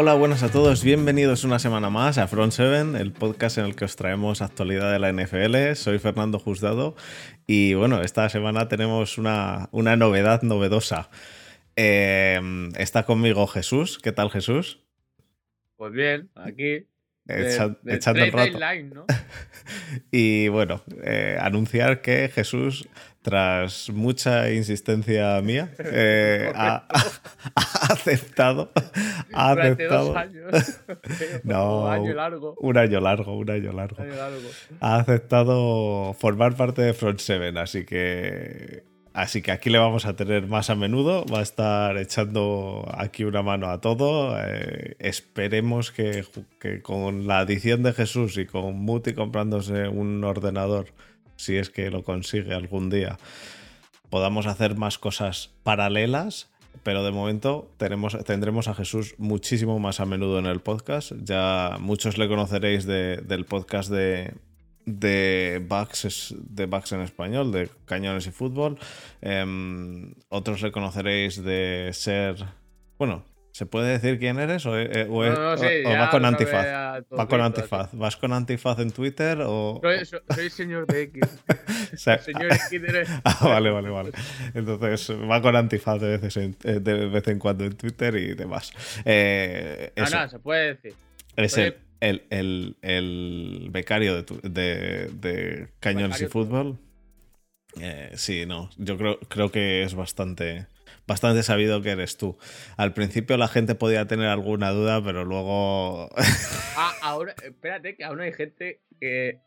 Hola, buenas a todos, bienvenidos una semana más a Front 7, el podcast en el que os traemos actualidad de la NFL. Soy Fernando Juzgado y bueno, esta semana tenemos una, una novedad novedosa. Eh, está conmigo Jesús, ¿qué tal Jesús? Pues bien, aquí. Echa- de echando el rato. deadline, ¿no? Y bueno, eh, anunciar que Jesús, tras mucha insistencia mía, eh, ha, ha aceptado. Ha Durante dos aceptado. años. No. Un año largo. Un año largo, un año largo. Un año largo. Ha aceptado formar parte de Front 7, así que. Así que aquí le vamos a tener más a menudo. Va a estar echando aquí una mano a todo. Eh, esperemos que, que con la adición de Jesús y con Muti comprándose un ordenador, si es que lo consigue algún día, podamos hacer más cosas paralelas. Pero de momento tendremos a Jesús muchísimo más a menudo en el podcast. Ya muchos le conoceréis de- del podcast de, de Bugs, de Bugs en español, de Cañones y Fútbol. Em, otros le conoceréis de ser. Bueno, ¿se puede decir quién eres? ¿O, eh, o No, no, sí, o- o ya va con antifaz? sabe a todo Va con antifaz. ¿Vas con antifaz en Twitter o.? Soy, soy, soy señor de X. o sea, señor X eres- Ah, vale, vale, vale. Entonces va con antifaz de, veces en, eh, de vez en cuando en Twitter y demás. Eh, No, se puede decir. es el, el, el, el becario de, tu- de, de Cañones y. Fútbol. Eh, sí, no, yo creo, creo que es bastante, bastante sabido que eres tú. Al principio la gente podía tener alguna duda, pero luego... Ah, ahora, espérate, que aún hay gente que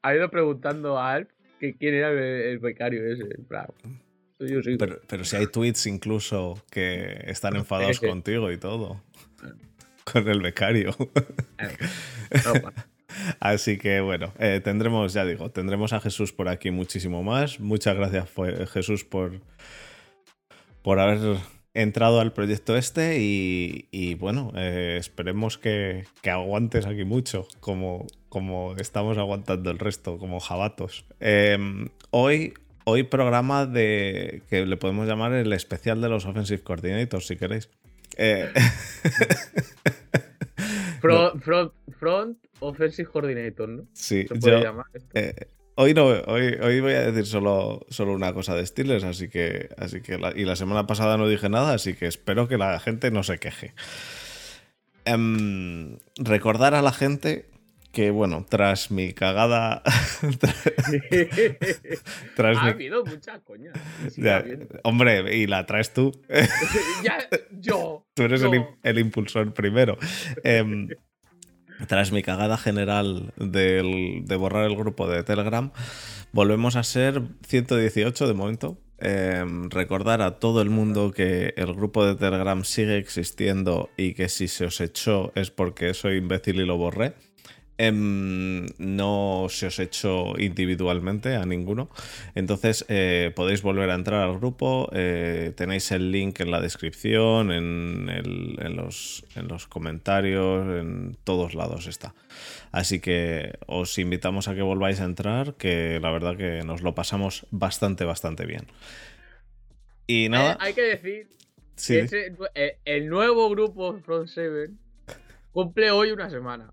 ha ido preguntando a Alp que quién era el, el becario ese. yo, sí. pero, pero si hay tweets incluso que están enfadados contigo y todo. Con el becario. Bueno. Así que bueno, eh, tendremos, ya digo, tendremos a Jesús por aquí muchísimo más. Muchas gracias Jesús por, por haber entrado al proyecto este y, y, bueno, eh, esperemos que, que aguantes aquí mucho, como, como estamos aguantando el resto, como jabatos. Eh, hoy, hoy programa de que le podemos llamar el especial de los Offensive Coordinators, si queréis. Eh, Front, front, front Offensive Coordinator, ¿no? sí, Se puede yo- llamar. Eh, hoy no, hoy, hoy voy a decir solo, solo una cosa de Steelers, así que, así que la- y la semana pasada no dije nada, así que espero que la gente no se queje. Em, recordar a la gente que, bueno, tras mi cagada, tras ha mi- habido mucha coña. ya, hombre, y la traes tú. ya, yo. Tú eres el, yo. im- el impulsor primero. Em, tras mi cagada general de borrar el grupo de Telegram, volvemos a ser 118 de momento. Em, recordar a todo el mundo que el grupo de Telegram sigue existiendo y que si se os echó es porque soy imbécil y lo borré. Em, no se os echó individualmente a ninguno. Entonces eh, podéis volver a entrar al grupo. eh, tenéis el link en la descripción, en, el- en los, en los comentarios, en todos lados está. Así que os invitamos a que volváis a entrar, que la verdad que nos lo pasamos bastante, bastante bien. Y nada, Eh, hay que decir sí, que ese- el nuevo grupo Front Seven cumple hoy una semana.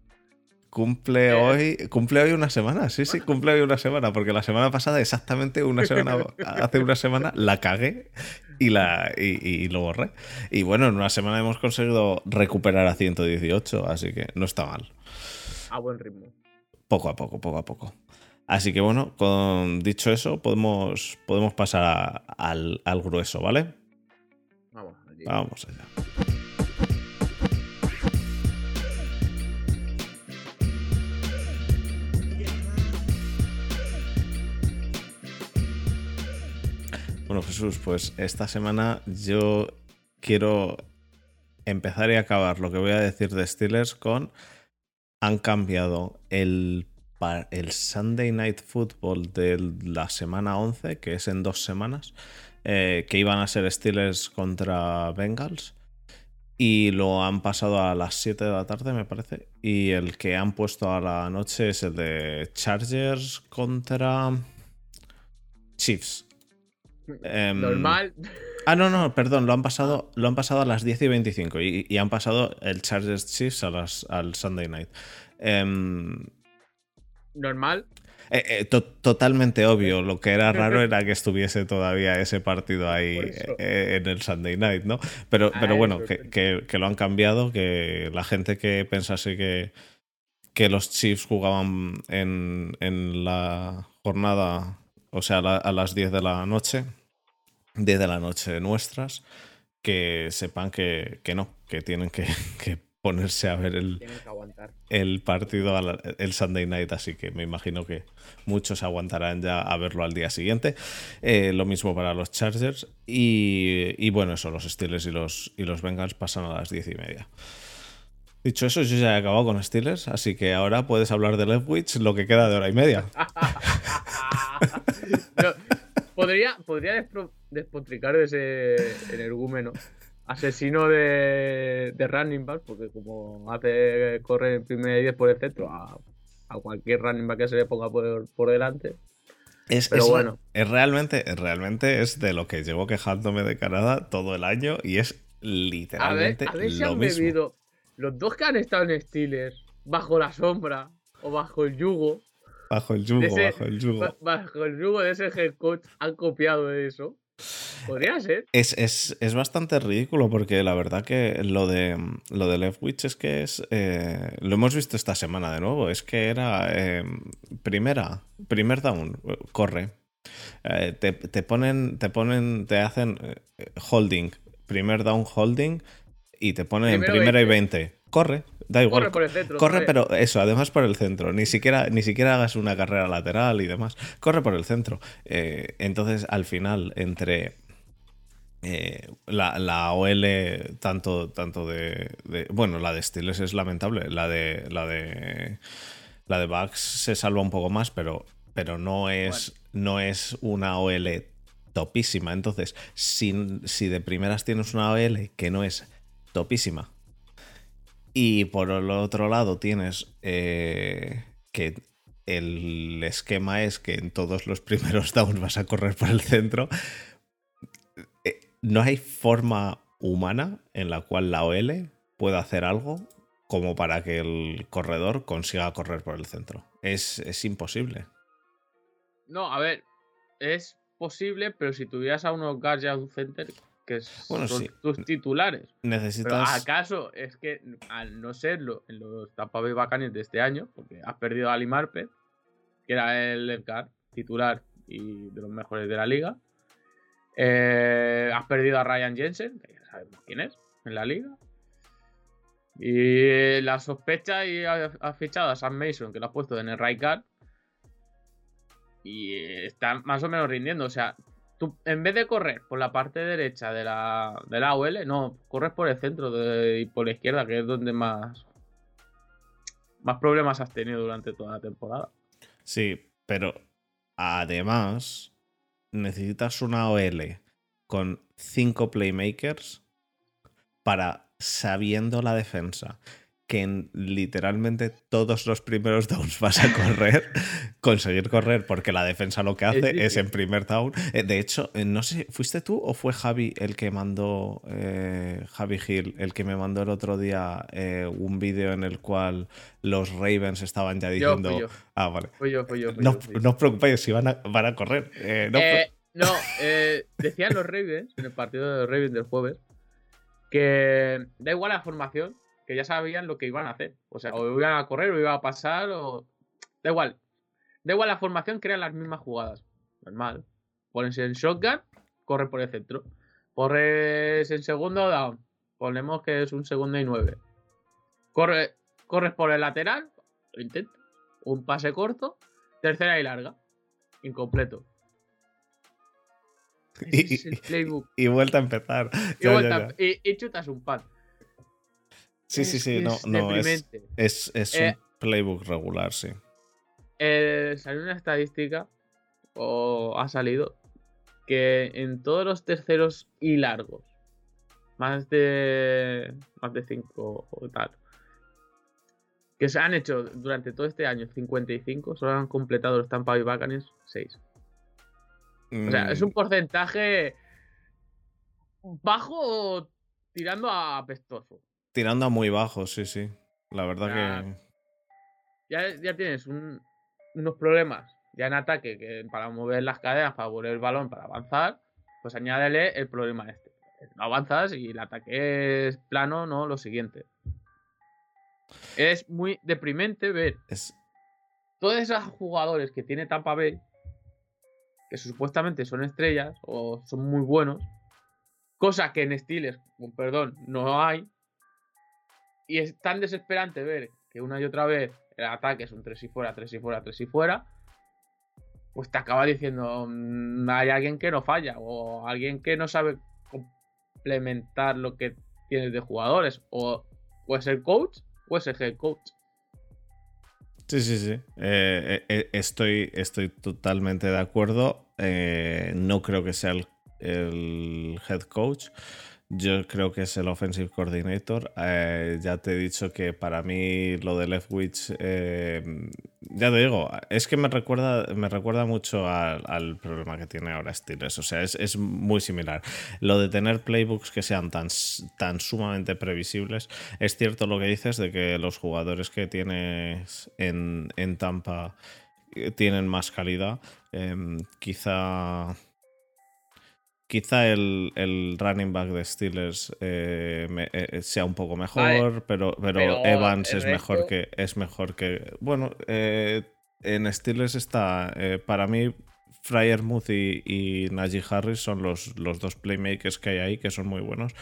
Cumple Eh. hoy, cumple hoy una semana, sí, sí, cumple hoy una semana, porque la semana pasada, exactamente una semana, hace una semana, la cagué y, la, y, y lo borré. Y bueno, en una semana hemos conseguido recuperar a 118, así que no está mal. A buen ritmo. Poco a poco, poco a poco. Así que bueno, con dicho eso, podemos, podemos pasar a- al, al grueso, ¿vale? Vamos, allí. Vamos allá. Bueno, Jesús, pues esta semana yo quiero empezar y acabar lo que voy a decir de Steelers con han cambiado el, el Sunday Night Football de la semana 11, que es en dos semanas, eh, que iban a ser Steelers contra Bengals. Y lo han pasado a las 7 de la tarde, me parece. Y el que han puesto a la noche es el de Chargers contra Chiefs. Em, Normal. Ah, no, no, perdón, lo han pasado, lo han pasado a las 10 y 25 y, y han pasado el Chargers Chiefs a las, al Sunday night. Em, Normal. eh, eh, to- totalmente obvio. Lo que era raro era que estuviese todavía ese partido ahí eh, en el Sunday night, ¿no? Pero, Ah, pero bueno, que, que- que lo han cambiado, que la gente que pensase que, que los Chiefs jugaban en, en la jornada, o sea, la- a las 10 de la noche, 10 de la noche nuestras, que sepan que, que no, que tienen que, que ponerse a ver el, el partido la- el Sunday night, así que me imagino que muchos aguantarán ya a verlo al día siguiente. Eh, lo mismo para los Chargers. Y, y bueno, eso, los Steelers y los, y los Bengals pasan a las diez y media. Dicho eso, yo ya he acabado con Steelers, así que ahora puedes hablar de Leftwich lo que queda de hora y media. No, podría podría despro- despotricar de ese energúmeno. Asesino de, de running back, porque como hace correr en primer 10 por el centro a, a cualquier running back que se le ponga por, por delante. Es, Pero es- bueno. es realmente, realmente es de lo que llevo quejándome de Canadá todo el año y es A ver, literalmente a ver si lo han mismo. bebido los dos que han estado en Steelers bajo la sombra o bajo el yugo, Bajo el yugo, ese- bajo el yugo. ba- bajo el yugo de ese head coach, han copiado eso. Podría ser. Es, es- es bastante ridículo porque la verdad que lo de lo de Leftwich es que es eh, lo hemos visto esta semana de nuevo es que era eh, primera primer down corre. Eh, te, te ponen te ponen te hacen holding primer down holding y te ponen en primera y 20 corre da igual Corre por el centro. Corre, pero eso, además por el centro. Ni siquiera, ni siquiera hagas una carrera lateral y demás. Corre por el centro. Eh, entonces, al final, entre eh, la, la OL, tanto, tanto de, de- Bueno, la de Steelers es lamentable. La de. La de. La de Bucks se salva un poco más, pero, pero no es. No es una OL topísima. Entonces, si, si de primeras tienes una OL que no es topísima. Y por el otro lado tienes eh, que el esquema es que en todos los primeros downs vas a correr por el centro. Eh, No hay forma humana en la cual la OL pueda hacer algo como para que el corredor consiga correr por el centro. Es, es imposible. No, a ver, es posible, pero si tuvieras a unos guards un center, que Bueno, son sí. tus titulares. Pero Necesitas. acaso es que al no serlo en los Tampa Bay Buccaneers de este año, porque has perdido a Ali Marpet, que era el guard titular y de los mejores de la liga. Eh, has perdido a Ryan Jensen, que ya sabemos quién es en la liga. Y la sospecha y has fichado a Sam Mason, que lo has puesto en el right guard. Y está más o menos rindiendo. O sea, tú en vez de correr por la parte derecha de la, de la no, corres por el centro de- y por la izquierda, que es donde más, más problemas has tenido durante toda la temporada. Sí, pero además necesitas una OL con cinco playmakers para, sabiendo la defensa, que en literalmente todos los primeros downs vas a correr, conseguir correr, porque la defensa lo que hace es, en primer down. Eh, De hecho, eh, no sé, ¿fuiste tú o fue Javi el que mandó, eh, Javi Gil, el que me mandó el otro día eh, un vídeo en el cual los Ravens estaban ya diciendo... yo, Ah, vale. fui yo, fui yo, fui No, os preocupéis si van a, van a correr. Eh, no, no, decían los Ravens, en el partido de los Ravens del jueves, que da igual la formación, que ya sabían lo que iban a hacer. O sea, o iban a correr, o iban a pasar, o. Da igual. Da igual la formación, crean las mismas jugadas. Normal. Ponense en shotgun, corre por el centro. Corres en segundo down. Ponemos que es un segundo y nueve. Corre, corres por el lateral, lo intento. Un pase corto, tercera y larga. Incompleto. Ese es el playbook. y vuelta a empezar. Y, Ya, ya, vuelta- ya. y- y chutas un pan. Sí, sí, sí, no, es no, es, es, es Eh, un playbook regular, sí. Eh, salió una estadística, o ha salido, que en todos los terceros y largos, más de más de 5 o tal, que se han hecho durante todo este año 55, solo han completado los Tampa Bay Buccaneers 6. O sea, es Mm, un porcentaje bajo tirando a apestoso. Tirando a muy bajo, sí, sí. La verdad Ya. que. Ya, ya tienes un- unos problemas ya en ataque que para mover las cadenas, para volver el balón, para avanzar, pues añádele el problema este. No avanzas y el ataque es plano, no lo siguiente. Es muy deprimente ver Es, todos esos jugadores que tiene Tampa Bay, que supuestamente son estrellas o son muy buenos, cosa que en Steelers, perdón, no hay, y es tan desesperante ver que una y otra vez el ataque es un 3 y fuera, 3 y fuera, 3 y fuera, pues te acaba diciendo, "Mm, hay alguien que no falla, o alguien que no sabe complementar lo que tienes de jugadores, o, o es el coach, o es el head coach. Sí, sí, sí. Eh, eh, estoy, estoy totalmente de acuerdo. Eh, no creo que sea el head coach. Yo creo que es el offensive coordinator. Eh, ya te he dicho que para mí lo de Leftwich, eh, ya te digo, es que me recuerda, me recuerda mucho al, problema que tiene ahora Steelers. O sea, es, es muy similar. Lo de tener playbooks que sean tan, tan sumamente previsibles. Es cierto lo que dices de que los jugadores que tienes en, en Tampa eh, tienen más calidad. Em, quizá Quizá el, el running back de Steelers eh, me- eh, sea un poco mejor, Vale, pero, pero, pero Evans es mejor resto- que. Es mejor que. Bueno, eh, en Steelers está. eh, para mí, Fryermuth y, y Najee Harris son los, los dos playmakers que hay ahí, que son muy buenos.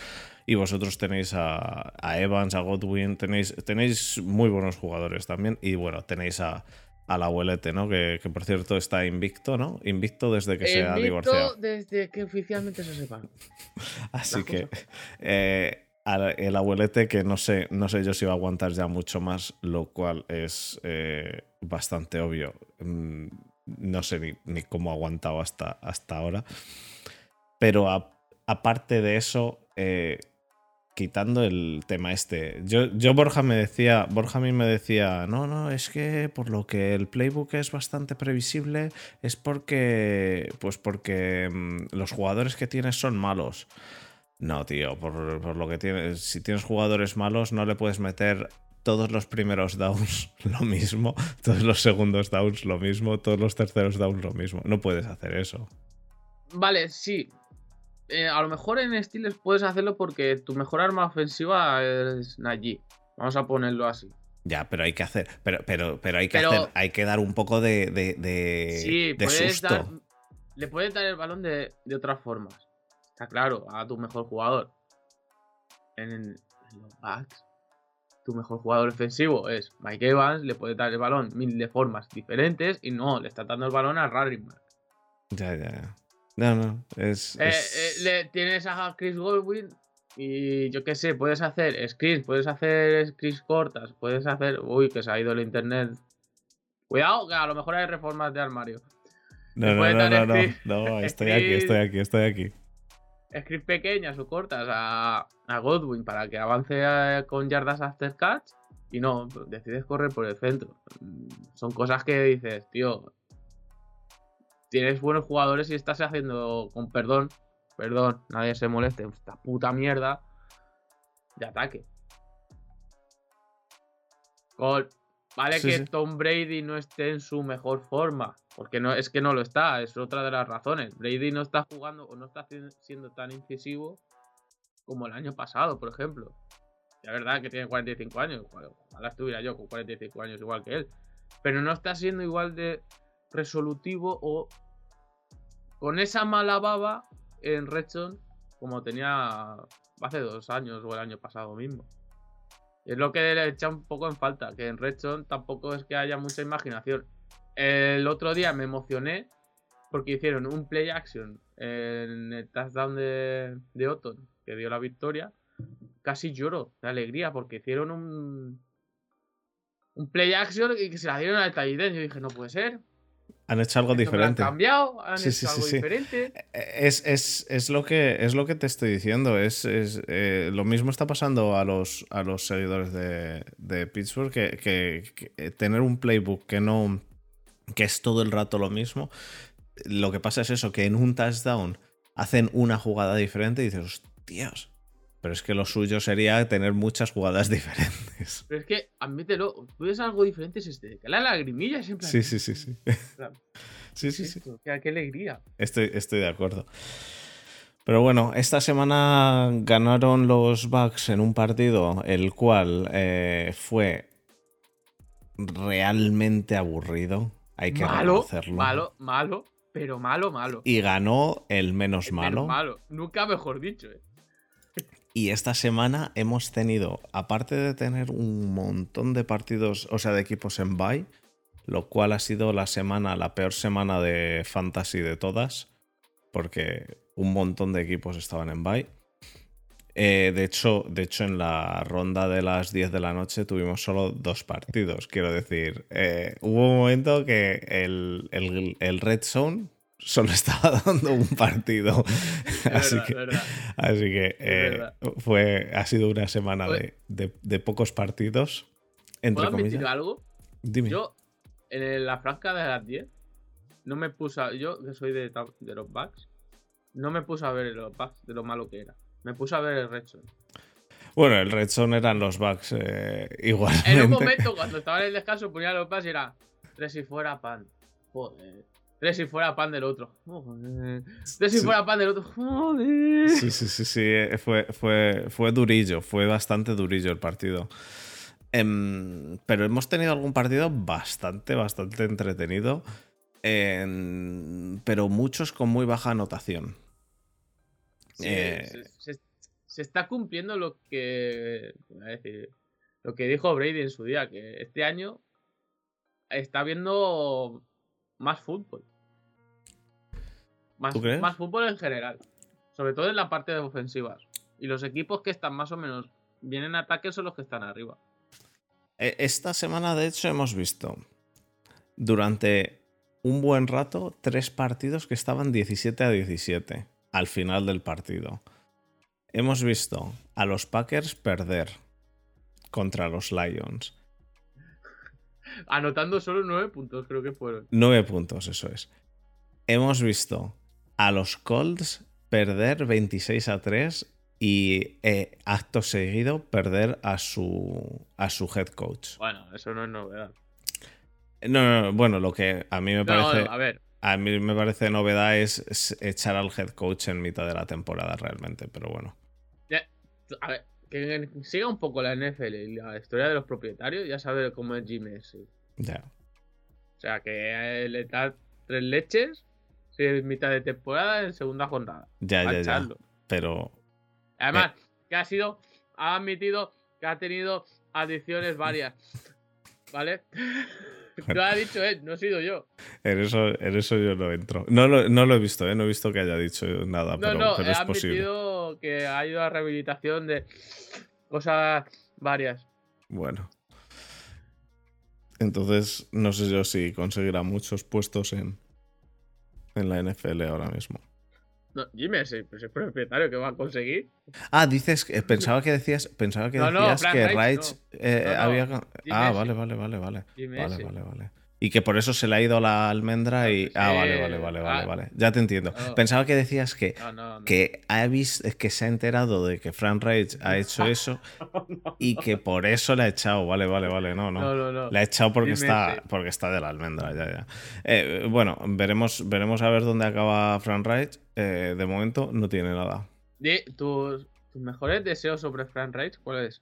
Y vosotros tenéis a, a Evans, a Godwin, tenéis, tenéis muy buenos jugadores también. Y bueno, tenéis a, al abuelete, ¿no? Que, que por cierto está invicto, ¿no? Invicto desde que se ha divorciado. desde que oficialmente se sepa. Así que eh, al- el abuelete que no sé, no sé yo si va a aguantar ya mucho más, lo cual es eh, bastante obvio. Mm, No sé ni, ni cómo ha aguantado hasta, hasta ahora. Pero a- aparte de eso, eh, quitando el tema este, yo, yo Borja me decía, Borja a mí me decía, no, no, es que por lo que el playbook es bastante previsible, es porque, pues porque mm, los jugadores que tienes son malos. No, tío, por, por lo que tienes, si tienes jugadores malos no le puedes meter todos los primeros downs lo mismo, todos los segundos downs lo mismo, todos los terceros downs lo mismo. No puedes hacer eso. Vale, sí. Eh, a lo mejor en Steelers puedes hacerlo porque tu mejor arma ofensiva es Najee. Vamos a ponerlo así. Ya, pero hay que hacer, pero, pero, pero hay que Pero- hacer, hay que dar un poco de, de, de, sí, de puedes susto. dar, le puedes dar el balón de, de otras formas. Está claro, a tu mejor jugador. En, en los backs, tu mejor jugador ofensivo es Mike Evans, le puedes dar el balón mil de formas diferentes y no, le está dando el balón a back. Ya, ya, ya. No, no, es. Eh, es- eh, le tienes a Chris Godwin y yo qué sé, puedes hacer screens, puedes hacer screens cortas, puedes hacer. Uy, que se ha ido el internet. Cuidado, que a lo mejor hay reformas de armario. no, no, no, no, no, screen- no, estoy aquí, estoy aquí, estoy aquí. Screens pequeñas o cortas a, a Godwin para que avance eh, con yardas after catch y no, decides correr por el centro. Mm, Son cosas que dices, tío. Tienes buenos jugadores y estás haciendo, con perdón, perdón, nadie se moleste, esta puta mierda de ataque. Con- vale Sí, que sí. Tom Brady no esté en su mejor forma, porque no es que no lo está, es otra de las razones. Brady no está jugando o no está siendo tan incisivo como el año pasado, por ejemplo. Es verdad que tiene 45 años, ojalá estuviera yo con 45 años igual que él, pero no está siendo igual de resolutivo o con esa mala baba en Redstone como tenía hace dos años o el año pasado mismo. Es lo que le echa un poco en falta, que en Redstone tampoco es que haya mucha imaginación. El otro día me emocioné porque hicieron un play action en el touchdown de, de Otton, que dio la victoria. Casi lloro de alegría porque hicieron un, un play action y que se la dieron al tight end. Yo dije, no puede ser. Han hecho algo diferente. Han cambiado, han Sí, hecho sí, algo sí. diferente. Es, es- es lo que, es lo que te estoy diciendo. Es, es, eh, lo mismo está pasando a los, a los seguidores de, de Pittsburgh que, que- que tener un playbook que no que es todo el rato lo mismo lo que pasa es eso, que en un touchdown hacen una jugada diferente y dices, hostias. Pero es que lo suyo sería tener muchas jugadas diferentes. Pero es que, admítelo, tú ves algo diferente es este, que la lagrimilla siempre. Sí, sí, sí, sí. sí, sí, sí. Qué, qué alegría. Estoy, estoy de acuerdo. Pero bueno, esta semana ganaron los Bucks en un partido el cual eh, fue realmente aburrido. Hay que malo, reconocerlo. malo, malo, pero malo, malo. Y ganó el menos El malo. menos malo. Nunca mejor dicho, eh. Y esta semana hemos tenido, aparte de tener un montón de partidos, o sea, de equipos en bye, lo cual ha sido la semana, la peor semana de fantasy de todas, porque un montón de equipos estaban en bye. Eh, de, hecho, de hecho, en la ronda de las 10 de la noche tuvimos solo dos partidos. Quiero decir, eh, hubo un momento que el, el- el Red Zone solo estaba dando un partido. Así verdad, que, es verdad. así que eh, fue, ha sido una semana de, de- de pocos partidos. Entre ¿Puedo admitir comillas. algo? Dime. Yo, en la franja de las 10, no me puse a, Yo, que soy de, los Bucks, no me puse a ver los Bucks de lo malo que era. Me puse a ver el Red Zone. Bueno, el Red Zone eran los Bucks eh, igualmente. En un momento, cuando estaba en el descanso, ponía los Bucks y era. Tres si fuera pan. Joder. Tres si fuera pan del otro. Joder. Tres si Sí. fuera pan del otro. Joder. Sí, sí, sí, sí. eh, Fue, fue, fue durillo, fue bastante durillo el partido. Em, pero hemos tenido algún partido bastante, bastante entretenido. em, pero muchos con muy baja anotación. Sí, Eh, se, se- se está cumpliendo lo que. decir, lo que dijo Brady en su día, que este año está viendo más fútbol. Más, ¿Tú crees? más fútbol en general. Sobre todo en la parte de ofensivas. Y los equipos que están más o menos bien en ataque son los que están arriba. E- Esta semana, de hecho, hemos visto durante un buen rato tres partidos que estaban 17 a 17 al final del partido. Hemos visto a los Packers perder contra los Lions. Anotando solo nueve puntos, creo que fueron. Nueve puntos, eso es. Hemos visto a los Colts perder 26 a 3 y eh, acto seguido perder a su, a su head coach. Bueno, eso no es novedad. No, no, no, bueno, lo que a mí me No, parece, a ver, a mí me parece novedad es, es echar al head coach en mitad de la temporada realmente, pero bueno. A ver, que siga un poco la NFL y la historia de los propietarios, ya sabe cómo es Jim Messi. Ya. O sea, que eh, le da tres leches si es mitad de temporada en segunda jornada. Ya, ya, ya. Pero Además, que ha sido, ha admitido que ha tenido adiciones varias. ¿Vale? Lo ha dicho él, no he sido yo. en eso, en eso yo no entro. No lo, no lo he visto, ¿eh? no he visto que haya dicho nada, No, pero, no, pero es posible. que ha ido a rehabilitación de cosas varias. Bueno. Entonces, no sé yo si conseguirá muchos puestos en, en la NFL ahora mismo. No, Jim Messi, pues es propietario que va a conseguir. Ah, dices que pensaba que decías, pensaba que No, decías que Reich, eh, había. Ah, vale, vale, vale, vale. Vale, vale, vale. Y que por eso se le ha ido la almendra y. Ah, Sí. vale, vale, vale, vale, Ah. vale. Ya te entiendo. No. Pensaba que decías que, que ha visto, que se ha enterado de que Frank Reich ha hecho eso y que por eso le ha echado. Vale, vale, vale. No, no. Le ha echado porque está, porque está de la almendra, ya, ya. Eh, bueno, veremos, veremos a ver dónde acaba Frank Reich. Eh, de momento no tiene nada. Tus, tus mejores deseos sobre Frank Reich, ¿cuál es?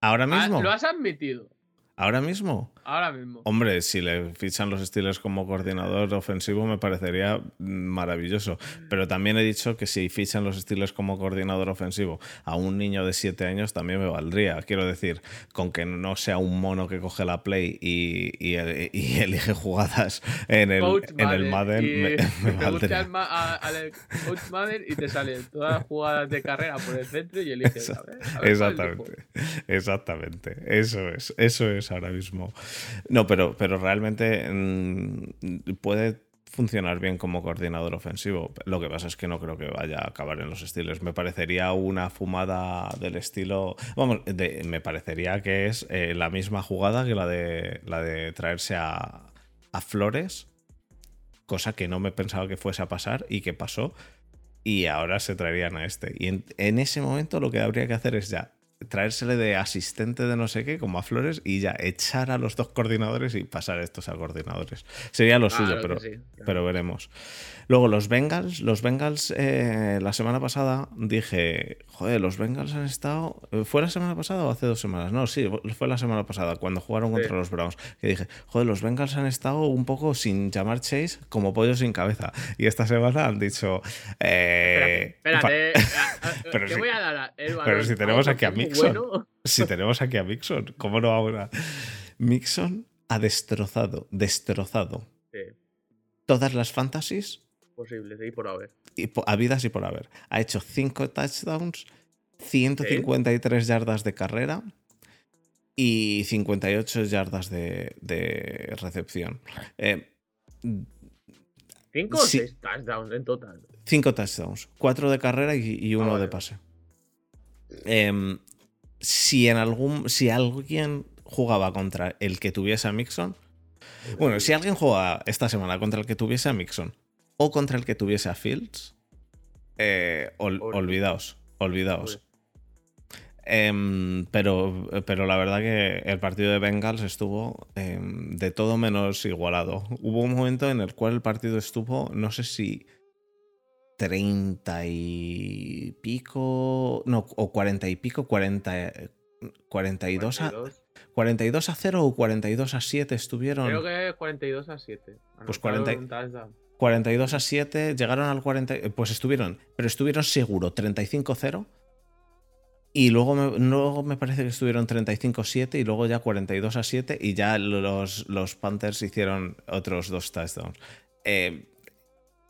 ¿Ahora Ah, mismo? lo has admitido. ¿Ahora mismo? Ahora mismo. Hombre, si le fichan los Steelers como coordinador ofensivo me parecería maravilloso. Pero también he dicho que si fichan los Steelers como coordinador ofensivo a un niño de 7 años también me valdría. Quiero decir, con que no sea un mono que coge la play y, y- y elige jugadas en el, Coach en el Madden, y me, me te valdría. al, ma- a- al Coach Madden y te salen todas las jugadas de carrera por el centro y eliges. A ver, a ver cuál Exactamente, exactamente. Eso es, eso es ahora mismo. No, pero, pero realmente mm, puede funcionar bien como coordinador ofensivo. Lo que pasa es que no creo que vaya a acabar en los estilos. Me parecería una fumada del estilo. Vamos, me parecería que es eh, la misma jugada que la de la de traerse a, a Flores cosa que no me pensaba que fuese a pasar y que pasó. Y ahora se traerían a este. Y en ese momento lo que habría que hacer es ya traérsele de asistente de no sé qué, como a Flores, y ya echar a los dos coordinadores y pasar estos a coordinadores. Sería lo suyo, pero, pero veremos. Luego, los Bengals, los Bengals, eh, la semana pasada dije, joder, los Bengals han estado. ¿Fue la semana pasada o hace dos semanas? No, sí, fue la semana pasada, cuando jugaron contra los Browns. Que dije, joder, los Bengals han estado un poco sin llamar Chase como pollo sin cabeza. Y esta semana han dicho. Eh, espérate, pero, si, voy a dar pero si tenemos aquí a Mixon. Si tenemos aquí a Mixon, ¿cómo no ahora? Mixon ha destrozado, destrozado. Todas las fantasies posibles, y por haber. Y habidas y por haber. Ha hecho 5 touchdowns, 153 yardas de carrera y 58 yardas de, de recepción. Eh, ¿Cinco o seis touchdowns en total? 5 touchdowns, 4 de carrera y, uno de pase. Em, si en algún. Si alguien jugaba contra el que tuviese a Mixon. Bueno, si alguien juega esta semana contra el que tuviese a Mixon o contra el que tuviese a Fields, eh, olvidaos, olvidaos. Em, pero, pero la verdad que el partido de Bengals estuvo em, de todo menos igualado. Hubo un momento en el cual el partido estuvo, no sé si 30 y pico, no, o 40 y pico, 40, 42 a... 42 a 0 o 42 a 7 estuvieron. Creo que 42 a 7. Pues 40, 42 a 7, llegaron al 40, pues estuvieron, pero estuvieron seguro 35-0 y luego me, luego me parece que estuvieron 35-7 y luego ya 42 a 7 y ya los, los Panthers hicieron otros dos touchdowns. Eh,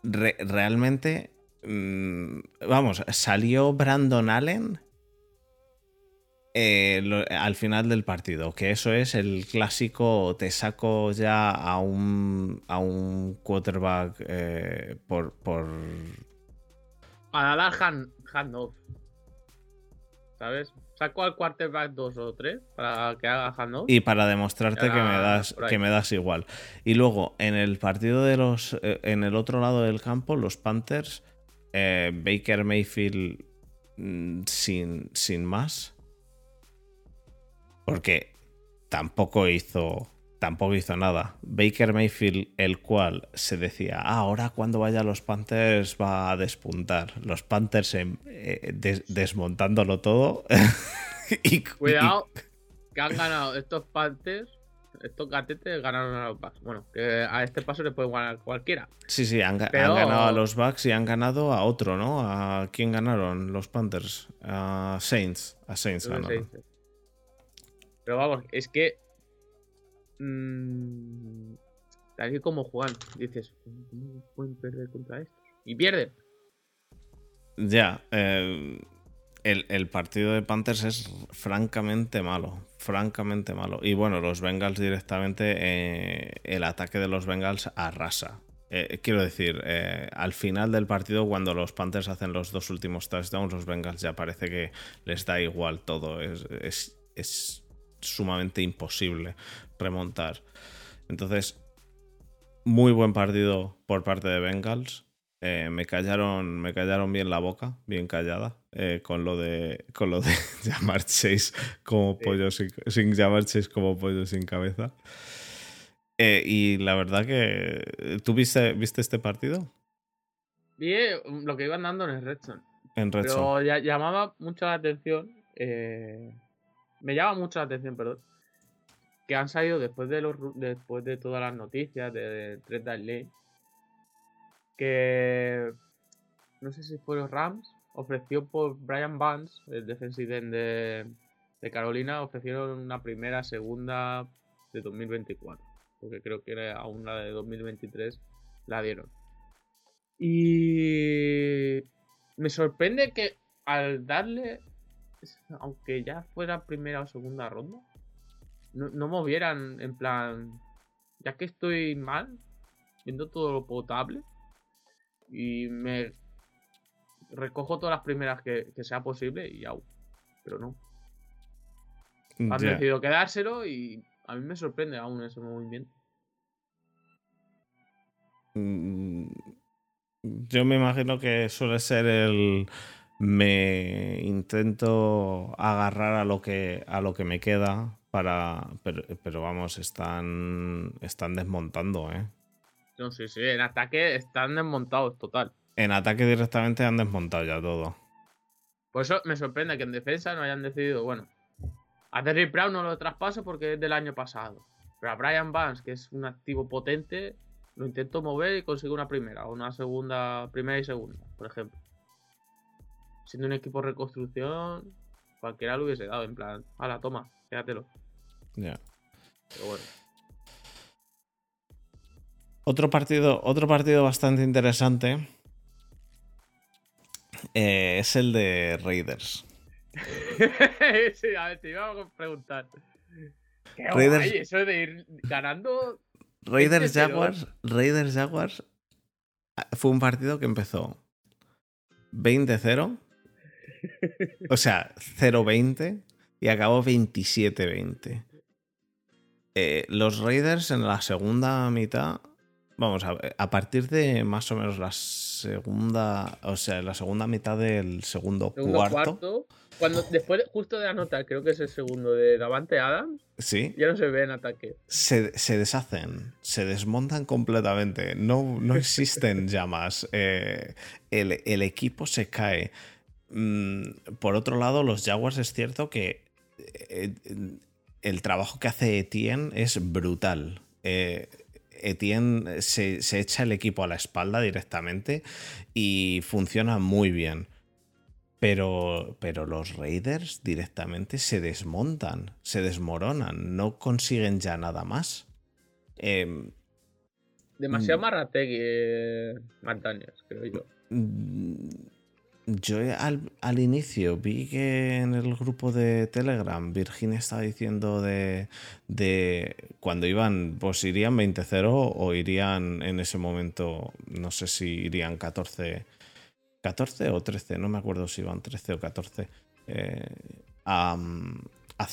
realmente, mm, vamos, salió Brandon Allen eh, al final del partido, que eso es el clásico, te saco ya a un, a un quarterback eh, por, por... Para dar hand, handoff. ¿Sabes? Saco al quarterback dos o tres para que haga handoff. Y para demostrarte que me, das, que me das igual. Y luego, en el partido de los... Eh, en el otro lado del campo, los Panthers, Baker Mayfield mm, sin, sin más porque tampoco hizo, tampoco hizo nada. Baker Mayfield, el cual se decía, ah, ahora cuando vaya a los Panthers va a despuntar. Los Panthers eh, desmontándolo todo. y, Cuidado, que han ganado estos Panthers. Estos gatetes ganaron a los Bucks. Bueno, que a este paso le puede ganar cualquiera. Sí, sí, han, ganado a los Bucks y han ganado a otro, ¿no? ¿A quién ganaron los Panthers? A Saints. A Saints ganaron. Pero vamos, es que. Mmm, tal como juegan, dices, ¿cómo pueden perder contra esto? Y pierden. Ya, eh, el, partido de Panthers es francamente malo. Francamente malo. Y bueno, los Bengals directamente, eh, el ataque de los Bengals arrasa. Eh, quiero decir, al final del partido, cuando los Panthers hacen los dos últimos touchdowns, los Bengals ya parece que les da igual todo. es sumamente imposible remontar. Entonces, muy buen partido por parte de Bengals. Eh, me callaron, me callaron bien la boca, bien callada, eh, con lo de con lo de llamar Chase como pollo sin, llamar Chase como pollo sin cabeza. Eh, y la verdad que. ¿Tú viste, viste este partido? Vi lo que iban dando en el Redstone. En Redstone. Pero llamaba mucho la atención me llama mucho la atención, perdón, que han salido después de los después de todas las noticias de, Tres Lane que no sé si fue los Rams ofreció por Brian Vance, el defensive de, de Carolina, ofrecieron una primera, segunda de 2024, porque creo que era aún la de 2023 la dieron. Y me sorprende que al darle aunque ya fuera primera o segunda ronda, no, no movieran en plan, ya que estoy mal, viendo todo lo potable, y me recojo todas las primeras que, sea posible y aún, pero no. Han decidido quedárselo y a mí me sorprende aún ese movimiento. Mm, yo me imagino que suele ser el me intento agarrar a lo que a lo que me queda para pero, vamos están están desmontando eh no sí sí en ataque están desmontados total. En ataque directamente han desmontado ya todo. Por eso me sorprende que en defensa no hayan decidido bueno a Derrick Brown no lo traspaso porque es del año pasado. Pero a Brian Vance que es un activo potente lo intento mover y consigo una primera o una segunda primera y segunda por ejemplo siendo un equipo de reconstrucción, cualquiera lo hubiese dado, en plan, a la toma, quédatelo. Ya. Pero bueno. Otro partido, otro partido bastante interesante eh, es el de Raiders. sí, a ver, te iba a preguntar. Qué Raiders, eso de ir ganando. Raiders Jaguars, Raiders Jaguars ah, fue un partido que empezó 20-0 o sea, 0-20 y acabó 27-20. Eh, los Raiders en la segunda mitad, vamos, a, a, partir de más o menos la segunda, o sea, la segunda mitad del segundo, cuarto, Cuando después, justo de anotar, creo que es el segundo de Davante Adams. Sí. Ya no se ve en ataque. Se, deshacen, se desmontan completamente. No, no existen llamas. Eh, el, el, equipo se cae. Mm, por otro lado, los Jaguars es cierto que eh, el trabajo que hace Etienne es brutal. Eh, Etienne se, echa el equipo a la espalda directamente y funciona muy bien. Pero, pero los Raiders directamente se desmontan, se desmoronan, no consiguen ya nada más. Em, Demasiado mm. Marrategui, eh, creo yo. Yo al, inicio vi que en el grupo de Telegram Virginia estaba diciendo de, de cuando iban, pues irían 20-0 o irían en ese momento, no sé si irían 14, 14 o 13, no me acuerdo si iban 13 o 14 eh, a, a.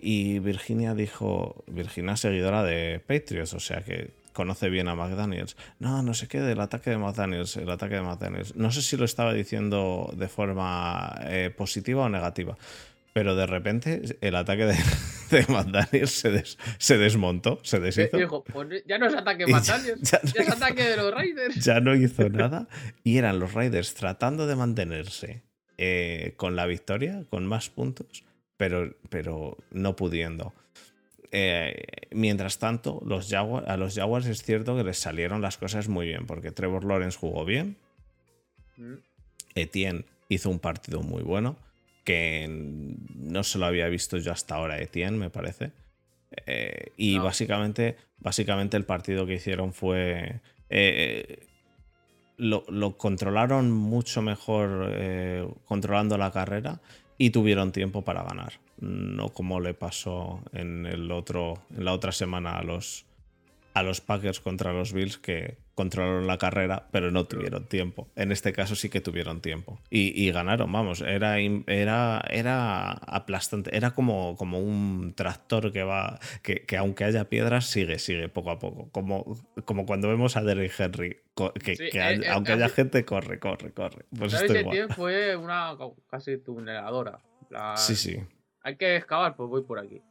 Y Virginia dijo, Virginia seguidora de Patriots, o sea que conoce bien a McDaniels. No, no sé qué del ataque de McDaniels, el ataque de McDaniels. No sé si lo estaba diciendo de forma eh, positiva o negativa, pero de repente el ataque de, de McDaniels se, se, desmontó, se deshizo. Dijo, pues ya no es ataque de McDaniels, ya, es ataque de los Raiders. Ya no hizo nada y eran los Raiders tratando de mantenerse eh, con la victoria, con más puntos, pero, pero no pudiendo. Eh, mientras tanto, los a los Jaguars es cierto que les salieron las cosas muy bien, porque Trevor Lawrence jugó bien, mm. Etienne hizo un partido muy bueno, que no se lo había visto yo hasta ahora Etienne, me parece. Eh, y básicamente, básicamente el partido que hicieron fue... Eh, lo, lo, controlaron mucho mejor controlando la carrera y tuvieron tiempo para ganar no como le pasó en el otro en la otra semana a los a los Packers contra los Bills que controlaron la carrera pero no tuvieron tiempo. En este caso sí que tuvieron tiempo. Y, ganaron vamos era era era aplastante era como como un tractor que va que, aunque haya piedras sigue sigue poco a poco. Como como cuando vemos a Derrick Henry que, eh, eh, aunque haya gente corre corre corre. Pues esto igual. fue una casi tuneladora. Sí sí hay que excavar, pues voy por aquí.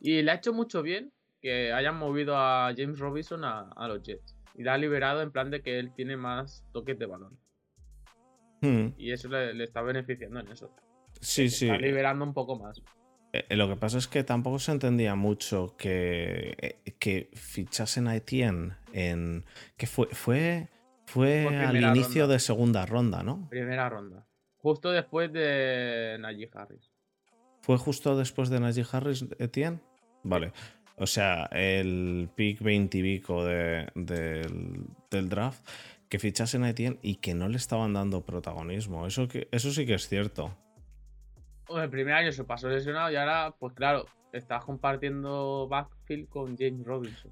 Y le ha hecho mucho bien que hayan movido a James Robinson a, los Jets. Y la ha liberado en plan de que él tiene más toques de balón. Hmm. Y eso le, está beneficiando en eso. Sí, sí. Está liberando un poco más. Eh, eh, lo que pasa es que tampoco se entendía mucho que, eh, que fichasen a Etienne en. que fue. fue, fue al inicio de segunda ronda, ¿no? Primera ronda. Justo después de Najee Harris. ¿Fue justo después de Najee Harris, Etienne? Vale. O sea, el pick 20 y pico del, draft, que fichasen a Etienne y que no le estaban dando protagonismo. Eso, que, eso sí que es cierto. el primer año se pasó lesionado y ahora, pues claro, estás compartiendo backfield con James Robinson.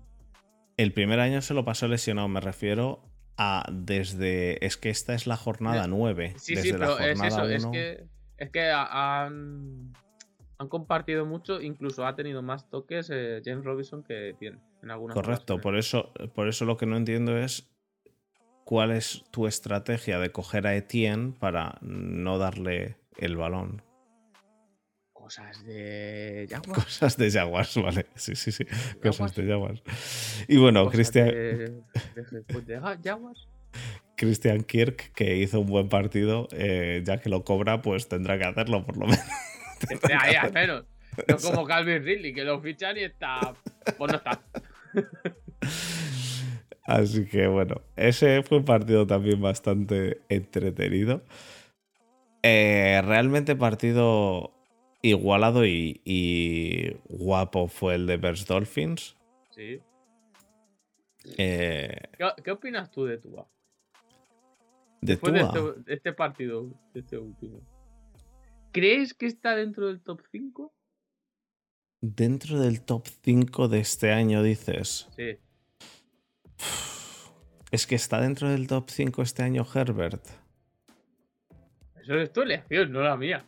El primer año se lo pasó lesionado, me refiero a desde. Es que esta es la jornada 9. Sí, desde sí, pero es eso, es que, es que han han compartido mucho, incluso ha tenido más toques eh, James Robinson que tiene en algunas Correcto, por eso, por eso lo que no entiendo es cuál es tu estrategia de coger a Etienne para no darle el balón. Cosas de Jaguars. Cosas de Jaguars, vale. Sí, sí, sí. Cosas de Jaguars. Y bueno, Cristian. de- de- de Jaguars. Christian Kirk, que hizo un buen partido, eh, ya que lo cobra, pues tendrá que hacerlo por lo menos. Ahí al menos. No como Calvin Ridley, que lo fichan y está. Pues no está. Así que bueno, ese fue un partido también bastante entretenido. Eh, realmente partido igualado y, y guapo fue el de Bears Dolphins. Sí. Eh, ¿Qué, qué opinas tú de Tua? de Después de Tua. este, de este partido, de este último. ¿Crees que está dentro del top 5? Dentro del top 5 de este año, dices. Sí. Es que está dentro del top 5 este año Herbert. Eso es tu elección, no la mía.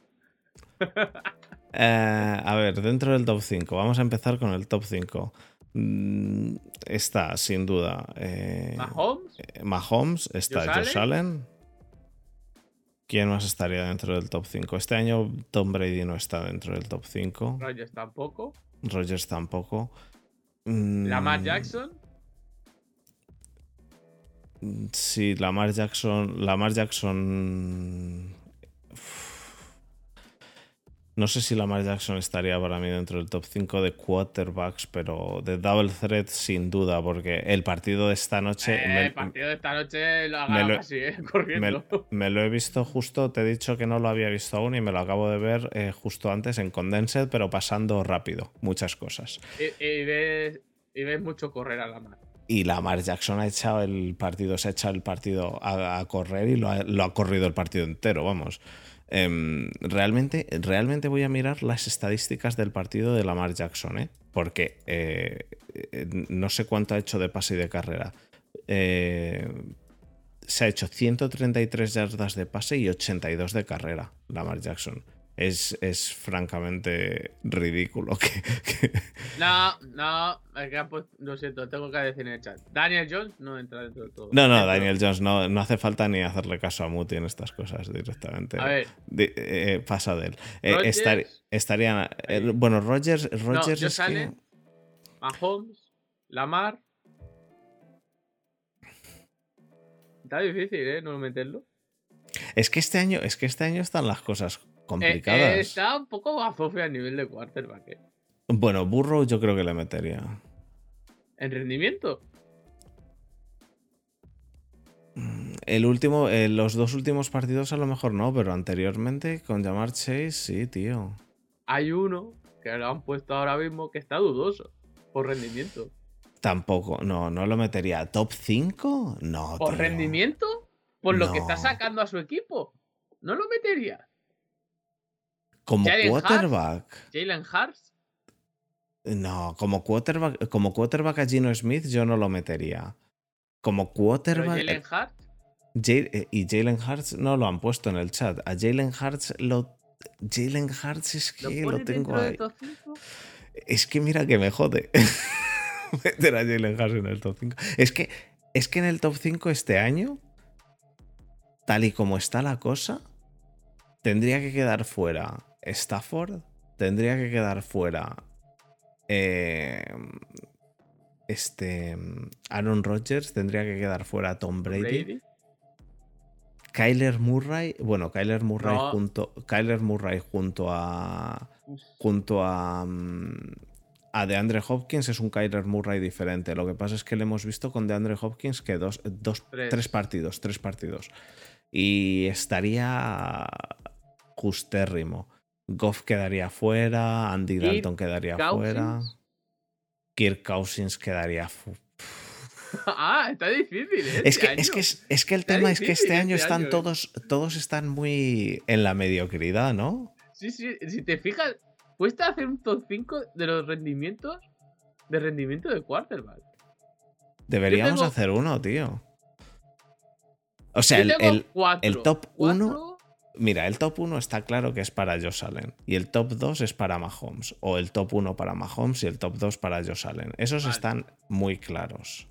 Eh, a ver, dentro del top 5. Vamos a empezar con el top 5. Mm, está, sin duda. eh, Mahomes, eh, Mahomes, está Josh Josh Allen. ¿Quién más estaría dentro del top 5? Este año Tom Brady no está dentro del top 5. Rogers tampoco. Rogers tampoco. Mm, Lamar Jackson. Sí, Lamar Jackson. Lamar Jackson. Uf. No sé si Lamar Jackson estaría para mí dentro del top 5 de quarterbacks, pero de double threat sin duda, porque el partido de esta noche. Eh, me- el partido de esta noche lo ha me ganado lo- casi, eh, corriendo. me lo he visto justo, te he dicho que no lo había visto aún y me lo acabo de ver eh, justo antes en Condensed, pero pasando rápido, muchas cosas. Y, y ves, y ves mucho correr a la mar. Y Lamar Jackson ha echado el partido, se ha echado el partido a, a correr y lo ha, lo ha corrido el partido entero, vamos. Em, realmente, realmente voy a mirar las estadísticas del partido de Lamar Jackson, ¿eh? Porque eh, eh, no sé cuánto ha hecho de pase y de carrera. Eh, se ha hecho 133 yardas de pase y 82 de carrera, Lamar Jackson. Es, es francamente ridículo que, que- No, no, lo siento, tengo que decir en el chat. Daniel Jones no entra dentro del todo. No, no, Daniel Jones, no, no hace falta ni hacerle caso a Muti en estas cosas directamente. A ver, Di- eh, pasa de él. Eh, estar- eh, bueno, Rogers, Rogers Josh es que-. Mahomes, Lamar. Está difícil, ¿eh? No meterlo. es que este año, es que este año están las cosas Eh, complicadas. eh, está un poco bazofe a nivel de quarterback, ¿eh? Bueno, Burrow yo creo que le metería. En rendimiento. El último, eh, los dos últimos partidos a lo mejor no, pero anteriormente con llamar Chase, sí, tío. Hay uno que lo han puesto ahora mismo que está dudoso por rendimiento. Tampoco, no, no lo metería. ¿Top 5? No. ¿Por tío. rendimiento? Por lo que está sacando a su equipo. No lo metería. Como Jalen quarterback. Jalen Hurts. No, como quarterback, como quarterback a Gino Smith yo no lo metería. Como quarterback. Jalen Hurts. Ja- eh, y Jalen Hurts no lo han puesto en el chat. A Jalen Hurts lo. Jalen Hurts es ¿Lo que lo, tengo ahí. top 5? Es que mira que me jode. Meter a Jalen Hurts en el top 5. Es que, es que en el top 5 este año, tal y como está la cosa, tendría que quedar fuera Stafford, tendría que quedar fuera eh, este Aaron Rodgers, tendría que quedar fuera Tom Brady. Brady. Kyler Murray, bueno, Kyler Murray No. junto Kyler Murray junto a junto a mm, a DeAndre Hopkins es un Kyler Murray diferente. Lo que pasa es que le hemos visto con DeAndre Hopkins que dos, dos Tres. tres partidos, tres partidos. Y estaría justérrimo. Goff quedaría fuera, Andy Kirk Dalton quedaría fuera. Kirk Cousins quedaría fu- ah, está difícil, ¿eh? Es Este que, es, que, es, es que el Está tema es que este año este están año, ¿eh? todos, todos están muy en la mediocridad, ¿no? Sí, sí, si te fijas, cuesta hacer un top 5 de los rendimientos de rendimiento de quarterback. Deberíamos tengo- hacer uno, tío. O sea, el, el- el top Cuatro, uno- mira, el top 1 está claro que es para Josh Allen. Y el top 2 es para Mahomes. O el top 1 para Mahomes y el top 2 para Josh Allen. Esos Vale. están muy claros.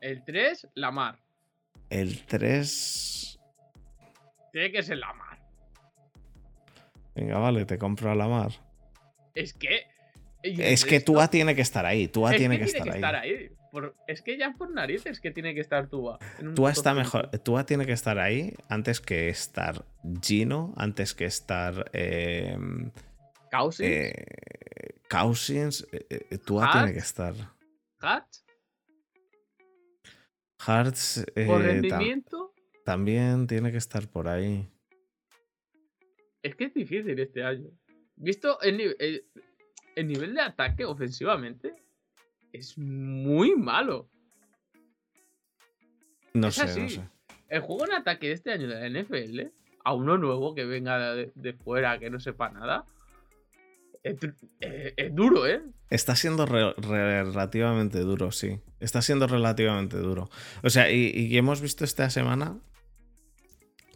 El 3, Lamar. El 3. Tiene que ser Lamar. Venga, vale, te compro a Lamar. Es que. Es que Tua tiene que estar ahí. Tua es tiene que que tiene estar que ahí. estar ahí. Por- es que ya por narices que tiene que estar Tua. Tua está mejor. Tua tiene que estar ahí antes que estar Gino, antes que estar eh, Cousins, eh, Cousins. eh, eh, Tua Hart. tiene que estar. Hearts eh, por rendimiento. también tiene que estar por ahí. Es que es difícil este año. Visto el- el nivel de ataque ofensivamente, es muy malo. No Es sé, no sé. El juego en ataque de este año de la NFL, a uno nuevo que venga de, de fuera, que no sepa nada, es, eh, es duro, ¿eh? Está siendo re- re- relativamente duro, sí. Está siendo relativamente duro. O sea, y, y hemos visto esta semana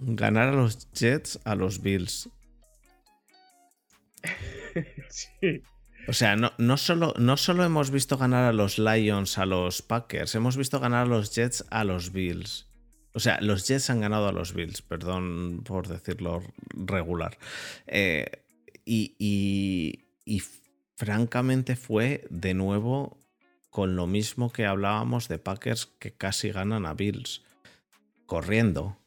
ganar a los Jets a los Bills. sí. O sea, no, no, solo, no solo hemos visto ganar a los Lions a los Packers, hemos visto ganar a los Jets a los Bills. O sea, los Jets han ganado a los Bills, perdón por decirlo regular. Eh, y, y- y francamente fue de nuevo con lo mismo que hablábamos de Packers que casi ganan a Bills. Corriendo.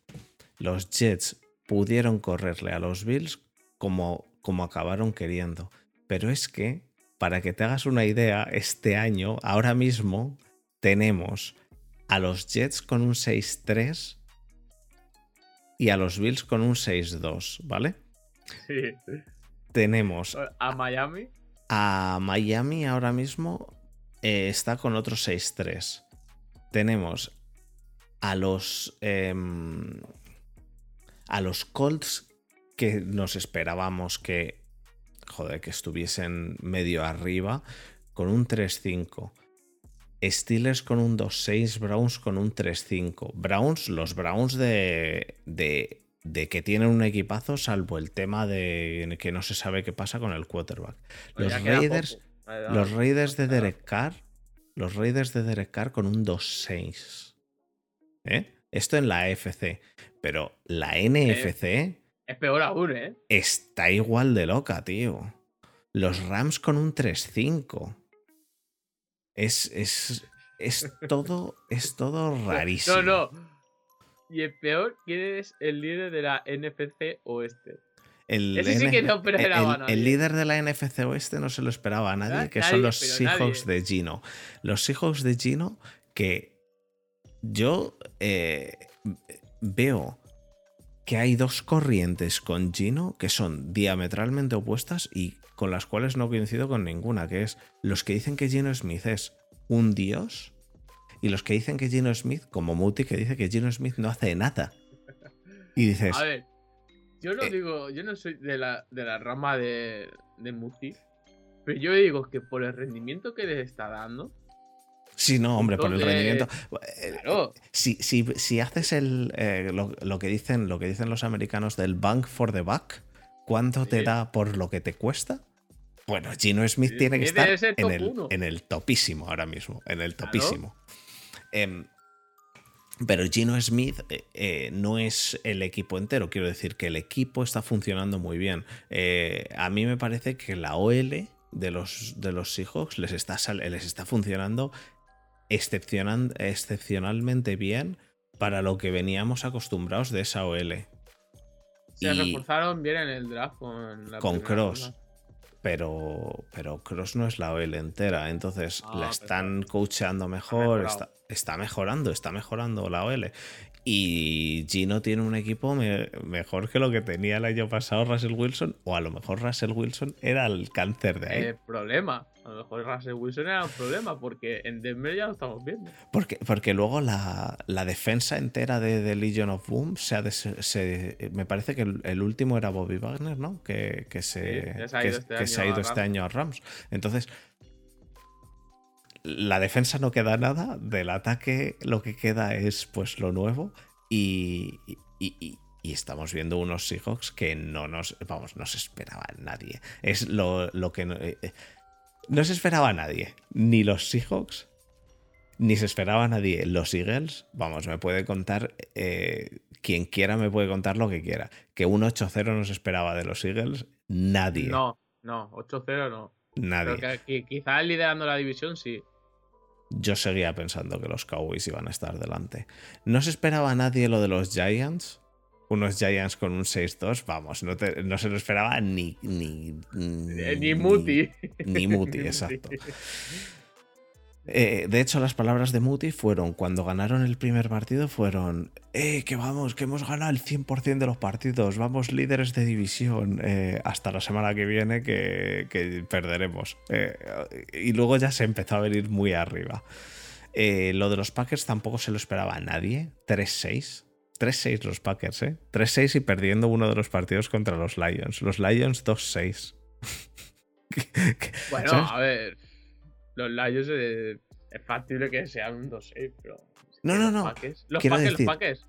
Los Jets pudieron correrle a los Bills como, como acabaron queriendo. Pero es que, para que te hagas una idea, este año, ahora mismo, tenemos a los Jets con un 6-3 y a los Bills con un 6-2, ¿vale? sí. Tenemos A Miami, a Miami ahora mismo, eh, está con otro 6-3. Tenemos a los. em, a los Colts que nos esperábamos que. Joder, que estuviesen medio arriba. Con un 3-5. Steelers con un 2-6. Browns con un 3-5. Browns, los Browns de. de de que tienen un equipazo, salvo el tema de que no se sabe qué pasa con el quarterback. Los Raiders, los. Raiders de. Derek Carr, los Raiders de Derek Carr con un 2-6. ¿Eh? Esto en la AFC. Pero la NFC Es peor aún, ¿eh? está igual de loca, tío. Los Rams con un 3-5. Es, es, es todo, es todo rarísimo. No, no. Y el peor, ¿quién es el líder de la NFC Oeste? El, Ese sí que no el- esperaba el- nadie. el líder de la NFC Oeste no se lo esperaba a nadie, que son los Seahawks nadie. de Gino. Los Seahawks de Gino que yo eh, veo que hay dos corrientes con Gino que son diametralmente opuestas y con las cuales no coincido con ninguna, que es los que dicen que Gino Smith es un dios y los que dicen que Gino Smith, como Muti, que dice que Gino Smith no hace nada. Y dices, A ver, yo no Eh. digo, yo no soy de la, de la rama de, de Muti, pero yo digo que por el rendimiento que les está dando, Sí, no, hombre, por el rendimiento. Eh, claro, Si, si, si haces el, eh, lo, lo que dicen, lo que dicen los americanos del bank for the buck, ¿cuánto te da por lo que te cuesta? Bueno, Gino Smith Sí, tiene que estar en el, en el topísimo ahora mismo, en el Claro. topísimo. Em, pero Gino Smith eh, eh, no es el equipo entero. Quiero decir que el equipo está funcionando muy bien. Eh, a mí me parece que la OL de los, de los Seahawks les está, les está funcionando excepcionan- excepcionalmente bien para lo que veníamos acostumbrados de esa OL. se y- reforzaron bien en el draft con la Con Cross. ronda. Pero, pero Cross no es la OL entera, entonces Ah, la están coacheando mejor, está mejorando, está mejorando la OL. Y Gino tiene un equipo me- mejor que lo que tenía el año pasado Russell Wilson, o a lo mejor Russell Wilson era el cáncer de ahí. El problema, a lo mejor Russell Wilson era un problema, porque en Denver ya lo estamos viendo. Porque, porque luego la, la defensa entera de, de Legion of Boom se ha se- me parece que el, el último era Bobby Wagner, ¿no? Que, que se, Sí, ya se ha que- ido este que año se ha ido este Rams. año a Rams. Entonces, la defensa no queda nada, del ataque lo que queda es pues lo nuevo y, y- y- y estamos viendo unos Seahawks que no nos, vamos, no se esperaba nadie. Es lo, lo que no, eh, eh, no se esperaba nadie, ni los Seahawks, Ni se esperaba nadie. Los Eagles, vamos, me puede contar, eh, quien quiera me puede contar lo que quiera. Que un 8-0 no se esperaba de los Eagles, nadie. No, no, 8-0 no. Nadie. Que, quizás liderando la división sí. Yo seguía pensando que los Cowboys iban a estar delante. No se esperaba nadie lo de los Giants. Unos Giants con un 6-2, vamos, no, no, se lo esperaba ni. Ni, ni, eh, ni Muti. Ni, Muti, exacto. Eh, de hecho, las palabras de Muti fueron, cuando ganaron el primer partido, fueron, eh, que vamos, que hemos ganado el 100% de los partidos, vamos líderes de división, eh, hasta la semana que viene que, perderemos. Eh, y luego ya se empezó a venir muy arriba. lo de los Packers tampoco se lo esperaba a nadie, 3-6. 3-6 los Packers, ¿eh? 3-6 y perdiendo uno de los partidos contra los Lions. Los Lions 2-6. bueno, a ver los Lions eh, es factible que sean un 2-6, pero. No, no, no. Los Packers,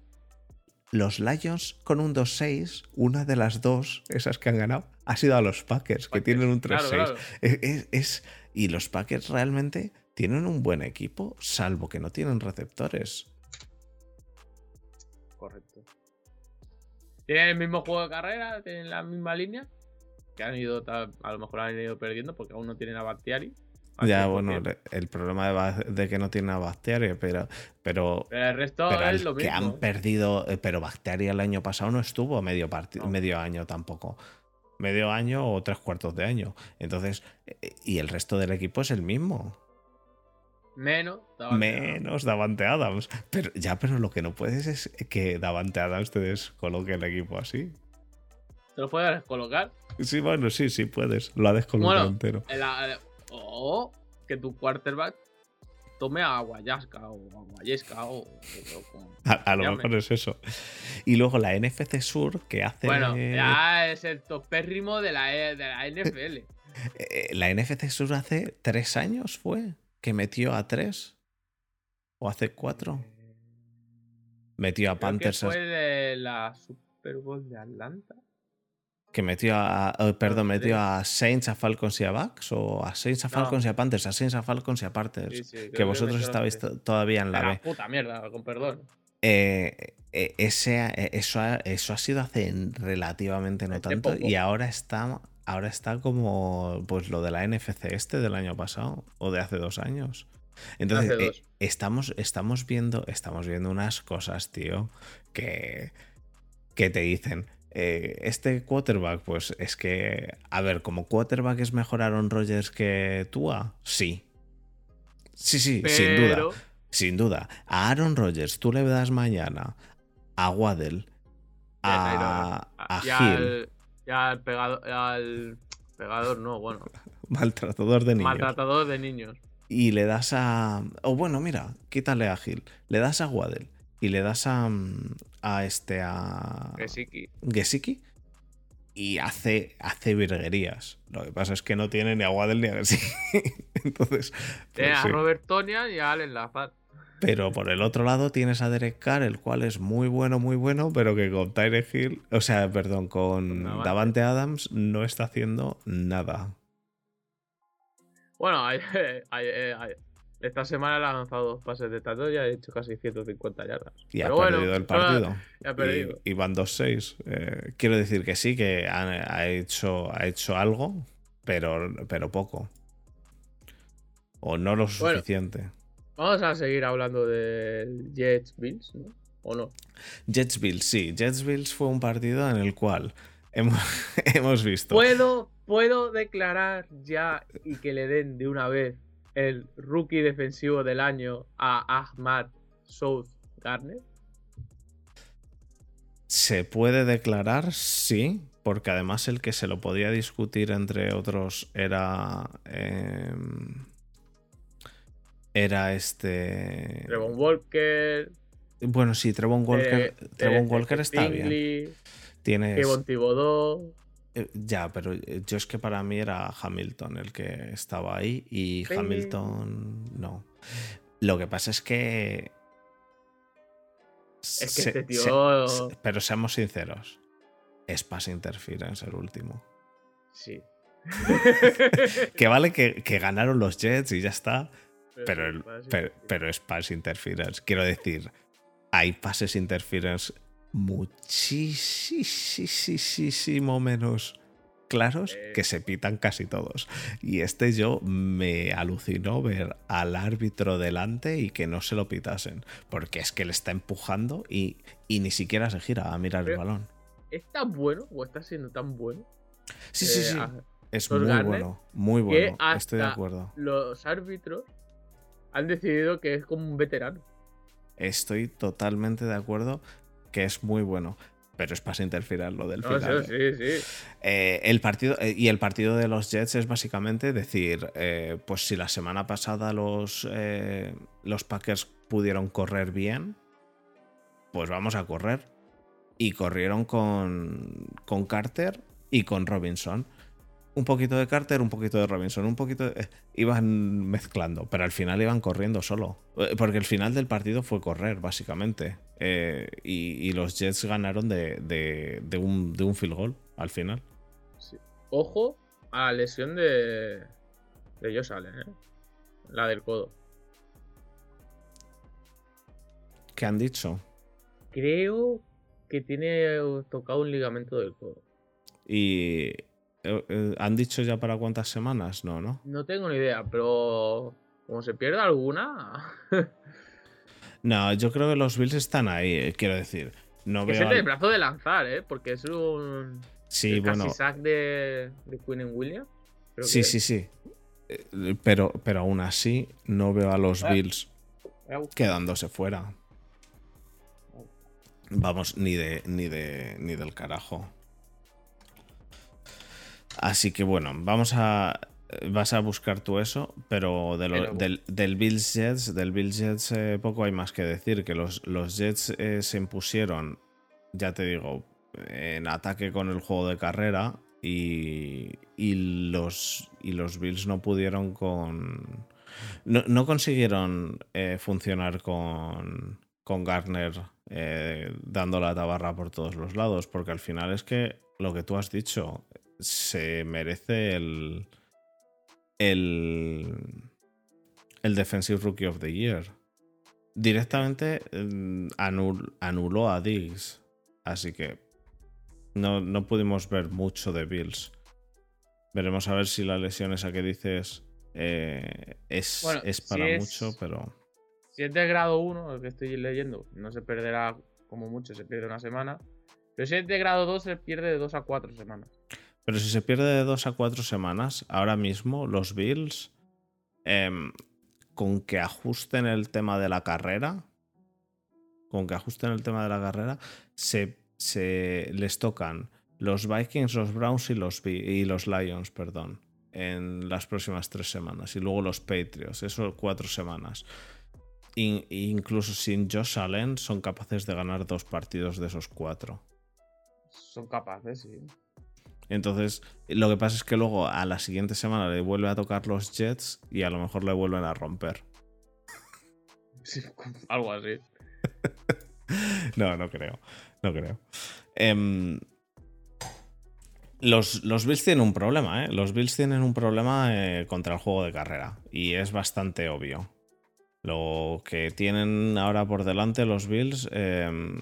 los Los Lions con un 2-6, una de las dos, esas que han ganado, ha sido a los Packers, que tienen un 3-6. Es, y los Packers realmente tienen un buen equipo, salvo que no tienen receptores. Correcto. Tienen el mismo juego de carrera, tienen la misma línea. Que han ido, a lo mejor han ido perdiendo porque aún no tienen a Bactiari. Ya, bueno, el problema de, que no tiene a Bacteria, pero. Pero, el resto es lo mismo. Que han perdido. Eh, pero Bacteria el año pasado no estuvo medio, medio año tampoco. Medio año o tres cuartos de año. Entonces. Eh, y el resto del equipo es el mismo. Menos Davante Menos Davante Adams. Pero ya, pero lo que no puedes es que Davante Adams te descoloque el equipo así. ¿Te lo puedes descolocar? Sí, bueno, sí, sí puedes. Lo ha descolocado entero. O que tu quarterback tome a Guayasca o a Guayesca o, a, lo mejor es eso. Y luego la NFC Sur que hace. Bueno, ya es el topérrimo de la, e, de la NFL. Eh, la NFC Sur hace tres años fue que metió a tres. ¿O hace cuatro? Metió a Panthers. fue de la Super Bowl de Atlanta que metió a, oh, perdón, metió a Saints, a Falcons y a Bucks o a Saints, a Falcons y a Panthers, a Saints, a Falcons y a Panthers, que vosotros estabais todavía en la B. puta mierda, con perdón. Eh, eh, ese, eh, eso, ha, eso ha sido hace relativamente no tanto y ahora está, ahora está como pues lo de la NFC este del año pasado o de hace dos años. Entonces estamos, estamos, viendo, estamos viendo unas cosas, tío, que, que te dicen eh, este quarterback, pues es que, a ver, como quarterback es mejor Aaron Rodgers que Tua, sí. Sí, sí, sin duda. Sin duda. A Aaron Rodgers tú le das mañana a Waddell, a, a al, al pegador, no, bueno. Maltratador de niños. Maltratador de niños. Y le das a. O bueno, mira, quítale a Gil. Le das a Waddell y le das a, a este a Gesicki. y hace, hace virguerías. Lo que pasa es que no tiene ni a Waddle ni a Gesicki. Entonces. Pues, a Robert Tonia y a Allen. Pero por el otro lado tienes a Derek Carr, el cual es muy bueno, muy bueno, pero que con Tyre Hill, o sea, perdón, con Davante Adams no está haciendo nada. Bueno, hay, hay, esta semana le ha lanzado dos pases de tato y ha hecho casi 150 yardas. Y ha perdido el partido. Y, van 2-6. Eh, quiero decir que sí, que ha, hecho, ha hecho algo, pero, pero poco. O no lo suficiente. vamos a seguir hablando de Jets Bills, ¿no? ¿O no? Jets Bills, sí. Jets Bills fue un partido en el cual hemos, hemos visto. ¿Puedo, puedo declarar ya y que le den de una vez el rookie defensivo del año a Ahmad South Garner? Se puede declarar, sí, porque además el que se lo podía discutir entre otros era. Em, era este. Trevon Walker. Bueno, sí, Trevon Walker, eh, Walker está bien. Tienes. Kevin Thibodeau. Eh, ya, pero eh, yo es que para mí era Hamilton el que estaba ahí y Hamilton no. Lo que pasa es que. Es que este tío. pero seamos sinceros. Es Pass Interference el último. Sí. que vale que, ganaron los Jets y ya está. pero, el- pero, pero es pass interference. Quiero decir, hay pases interference muchísimo menos claros Eh. que se pitan casi todos. Y este yo me alucinó ver al árbitro delante y que no se lo pitasen. Porque es que le está empujando y, y ni siquiera se gira a mirar el balón. ¿Es tan bueno o está siendo tan bueno? Sí, sí, eh, sí. Es muy Garner, bueno. Muy bueno. Estoy de acuerdo. Los árbitros han decidido que es como un veterano. Estoy totalmente de acuerdo que es muy bueno. Pero es para interferir lo del No, final. sí, ¿eh? sí, sí. Eh, el partido, eh, y el partido de los Jets es básicamente decir, pues si la semana pasada los, los Packers pudieron correr bien, pues vamos a correr. Y corrieron con, con Carter y con Robinson. Un poquito de Carter, un poquito de Robinson, un poquito de- eh, Iban mezclando, pero al final iban corriendo solo. Eh, Porque el final del partido fue correr, básicamente. Eh, y, y los Jets ganaron de, de- de un, de un field goal al final. sí. Ojo a la lesión de. de Josh Allen, ¿eh? La del codo. ¿Qué han dicho? Creo que tiene tocado un ligamento del codo. Y. eh, eh, ¿Han dicho ya para cuántas semanas? No, ¿no? No tengo ni idea, pero. Como se pierda alguna. No, yo creo que los Bills están ahí, eh, quiero decir. No que veo. es el al- brazo de lanzar, ¿eh? Porque es un. Sí, el bueno. Casi sack de, de Queen and Williams. creo Sí, que sí, sí. Pero, pero aún así, no veo a los Ah. Bills quedándose fuera. Vamos, ni de, ni de. ni del carajo. Así que bueno, vamos a. Vas a buscar tú eso, pero, de lo- Pero- del, del Bills Jets, del Bills Jets eh, poco hay más que decir. Que los, los Jets eh, se impusieron, ya te digo, en ataque con el juego de carrera. Y, y los, y los Bills no pudieron con. No, no consiguieron eh, funcionar con, con Garner eh, dando la tabarra por todos los lados, porque al final es que lo que tú has dicho se merece el. el. el Defensive Rookie of the Year. Directamente mm, anul- anuló a Diggs, así que no, no pudimos ver mucho de Bills. Veremos a ver si la lesión esa que dices eh, es, Bueno, es si para es- mucho, pero. Si es de grado 1, el que estoy leyendo, no se perderá como mucho, se pierde una semana. Pero si es de grado 2, se pierde de 2 a 4 semanas. Pero si se pierde de dos a cuatro semanas, ahora mismo los Bills, em, con que ajusten el tema de la carrera, con que ajusten el tema de la carrera, se, les tocan los Vikings, los Browns y los, Lions, perdón, en las próximas tres semanas. Y luego los Patriots, eso cuatro semanas. In- incluso sin Josh Allen son capaces de ganar dos partidos de esos cuatro. Son capaces, sí. Entonces, lo que pasa es que luego a la siguiente semana le vuelve a tocar los Jets y a lo mejor le vuelven a romper. Sí, algo así. No, no creo. No creo. Em, los, los Bills tienen un problema, ¿eh? Los Bills tienen un problema eh, contra el juego de carrera. Y es bastante obvio. Lo que tienen ahora por delante los Bills em,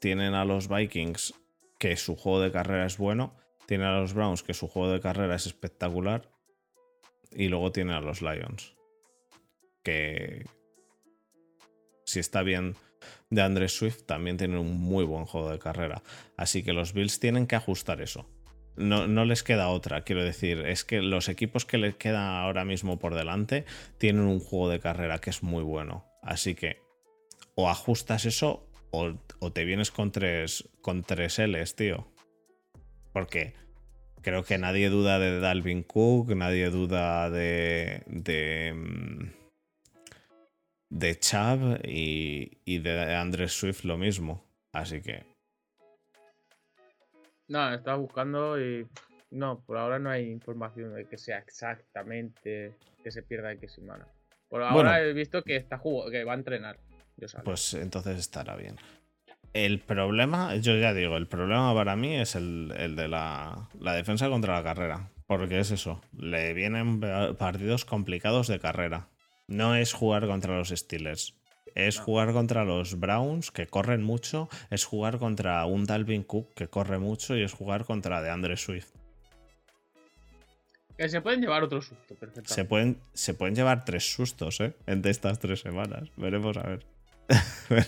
tienen a los Vikings que su juego de carrera es bueno. Tienen a los Browns que su juego de carrera es espectacular. Y luego tienen a los Lions. Que si está bien de Andrés Swift, también tienen un muy buen juego de carrera. Así que los Bills tienen que ajustar eso. No, no les queda otra, quiero decir, es que los equipos que les quedan ahora mismo por delante tienen un juego de carrera que es muy bueno. Así que o ajustas eso o, o te vienes con tres, con tres L's, tío. Porque creo que nadie duda de Dalvin Cook, nadie duda de. de. mm, de Chubb y, y de Andrés Swift lo mismo. Así que. No, estaba buscando y. No, por ahora no hay información de que sea exactamente que se pierda X semana. Por ahora Bueno. he visto que está jugando, que va a entrenar. Yo. Pues entonces estará bien. El problema, yo ya digo, el problema para mí es el, el de la, la defensa contra la carrera. Porque es eso, le vienen partidos complicados de carrera. No es jugar contra los Steelers. Es No. jugar contra los Browns, que corren mucho. Es jugar contra un Dalvin Cook, que corre mucho. Y es jugar contra DeAndre Swift. Que se pueden llevar otro susto, perfectamente. Se pueden, se pueden llevar tres sustos, ¿eh? Entre estas tres semanas. Veremos a ver. Pero-